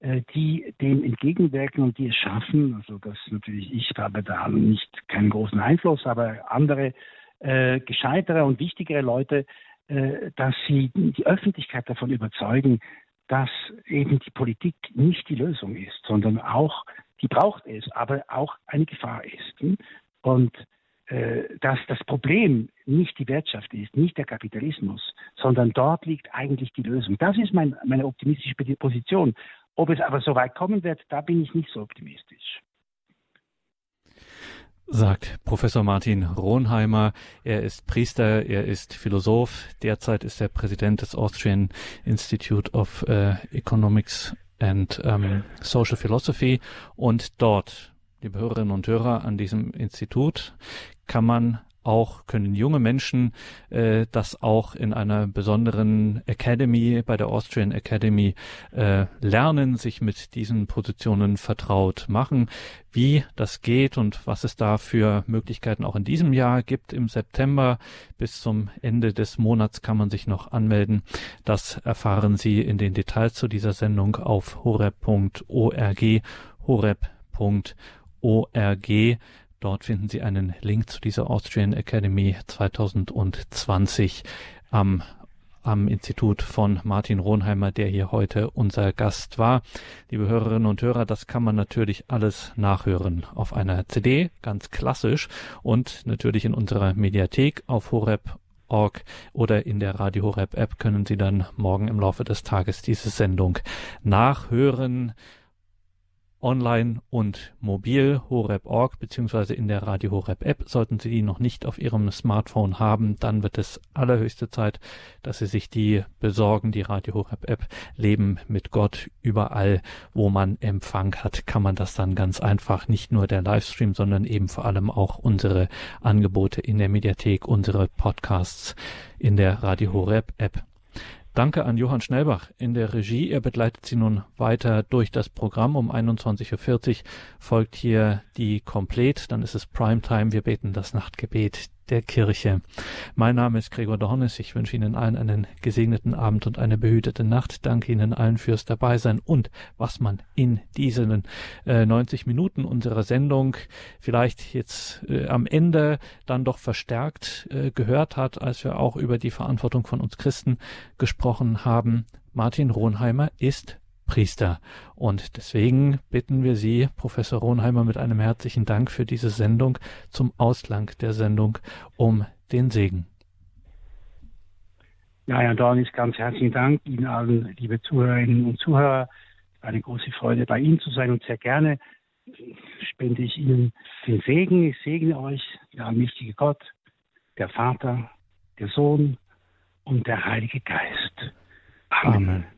äh, die dem entgegenwirken und die es schaffen. Also das natürlich, ich habe da nicht keinen großen Einfluss, aber andere äh, gescheitere und wichtigere Leute, äh, dass sie die Öffentlichkeit davon überzeugen, dass eben die Politik nicht die Lösung ist, sondern auch, die braucht es, aber auch eine Gefahr ist. Und dass das Problem nicht die Wirtschaft ist, nicht der Kapitalismus, sondern dort liegt eigentlich die Lösung. Das ist mein, meine optimistische Position. Ob es aber so weit kommen wird, da bin ich nicht so optimistisch sagt Professor Martin Ronheimer. Er ist Priester, er ist Philosoph. Derzeit ist er Präsident des Austrian Institute of uh, Economics and um, Social Philosophy. Und dort, liebe Hörerinnen und Hörer, an diesem Institut kann man auch, können junge Menschen äh, das auch in einer besonderen Academy, bei der Austrian Academy äh, lernen, sich mit diesen Positionen vertraut machen. Wie das geht und was es da für Möglichkeiten auch in diesem Jahr gibt im September bis zum Ende des Monats kann man sich noch anmelden. Das erfahren Sie in den Details zu dieser Sendung auf horeb.org horeb.org Dort finden Sie einen Link zu dieser Austrian Academy 2020 am am Institut von Martin Ronheimer, der hier heute unser Gast war. Liebe Hörerinnen und Hörer, das kann man natürlich alles nachhören auf einer CD, ganz klassisch und natürlich in unserer Mediathek auf horeb.org oder in der Radio Horeb App können Sie dann morgen im Laufe des Tages diese Sendung nachhören online und mobil Horeb.org beziehungsweise in der Radio Horeb App. Sollten Sie die noch nicht auf Ihrem Smartphone haben, dann wird es allerhöchste Zeit, dass Sie sich die besorgen, die Radio Horeb App. Leben mit Gott überall, wo man Empfang hat, kann man das dann ganz einfach, nicht nur der Livestream, sondern eben vor allem auch unsere Angebote in der Mediathek, unsere Podcasts in der Radio Horeb App. Danke an Johann Schnellbach in der Regie. Er begleitet Sie nun weiter durch das Programm. Um 21.40 Uhr folgt hier die Komplett. Dann ist es Primetime. Wir beten das Nachtgebet der Kirche. Mein Name ist Gregor Dornes. Ich wünsche Ihnen allen einen gesegneten Abend und eine behütete Nacht. Danke Ihnen allen fürs Dabeisein und was man in diesen äh, 90 Minuten unserer Sendung vielleicht jetzt äh, am Ende dann doch verstärkt äh, gehört hat, als wir auch über die Verantwortung von uns Christen gesprochen haben. Martin Ronheimer ist Priester. Und deswegen bitten wir Sie, Professor Ronheimer, mit einem herzlichen Dank für diese Sendung zum Ausklang der Sendung um den Segen. Ja, Herr Dornis, ganz herzlichen Dank Ihnen allen, liebe Zuhörerinnen und Zuhörer. Eine große Freude, bei Ihnen zu sein und sehr gerne spende ich Ihnen den Segen. Ich segne euch, der allmächtige Gott, der Vater, der Sohn und der Heilige Geist. Amen. Amen.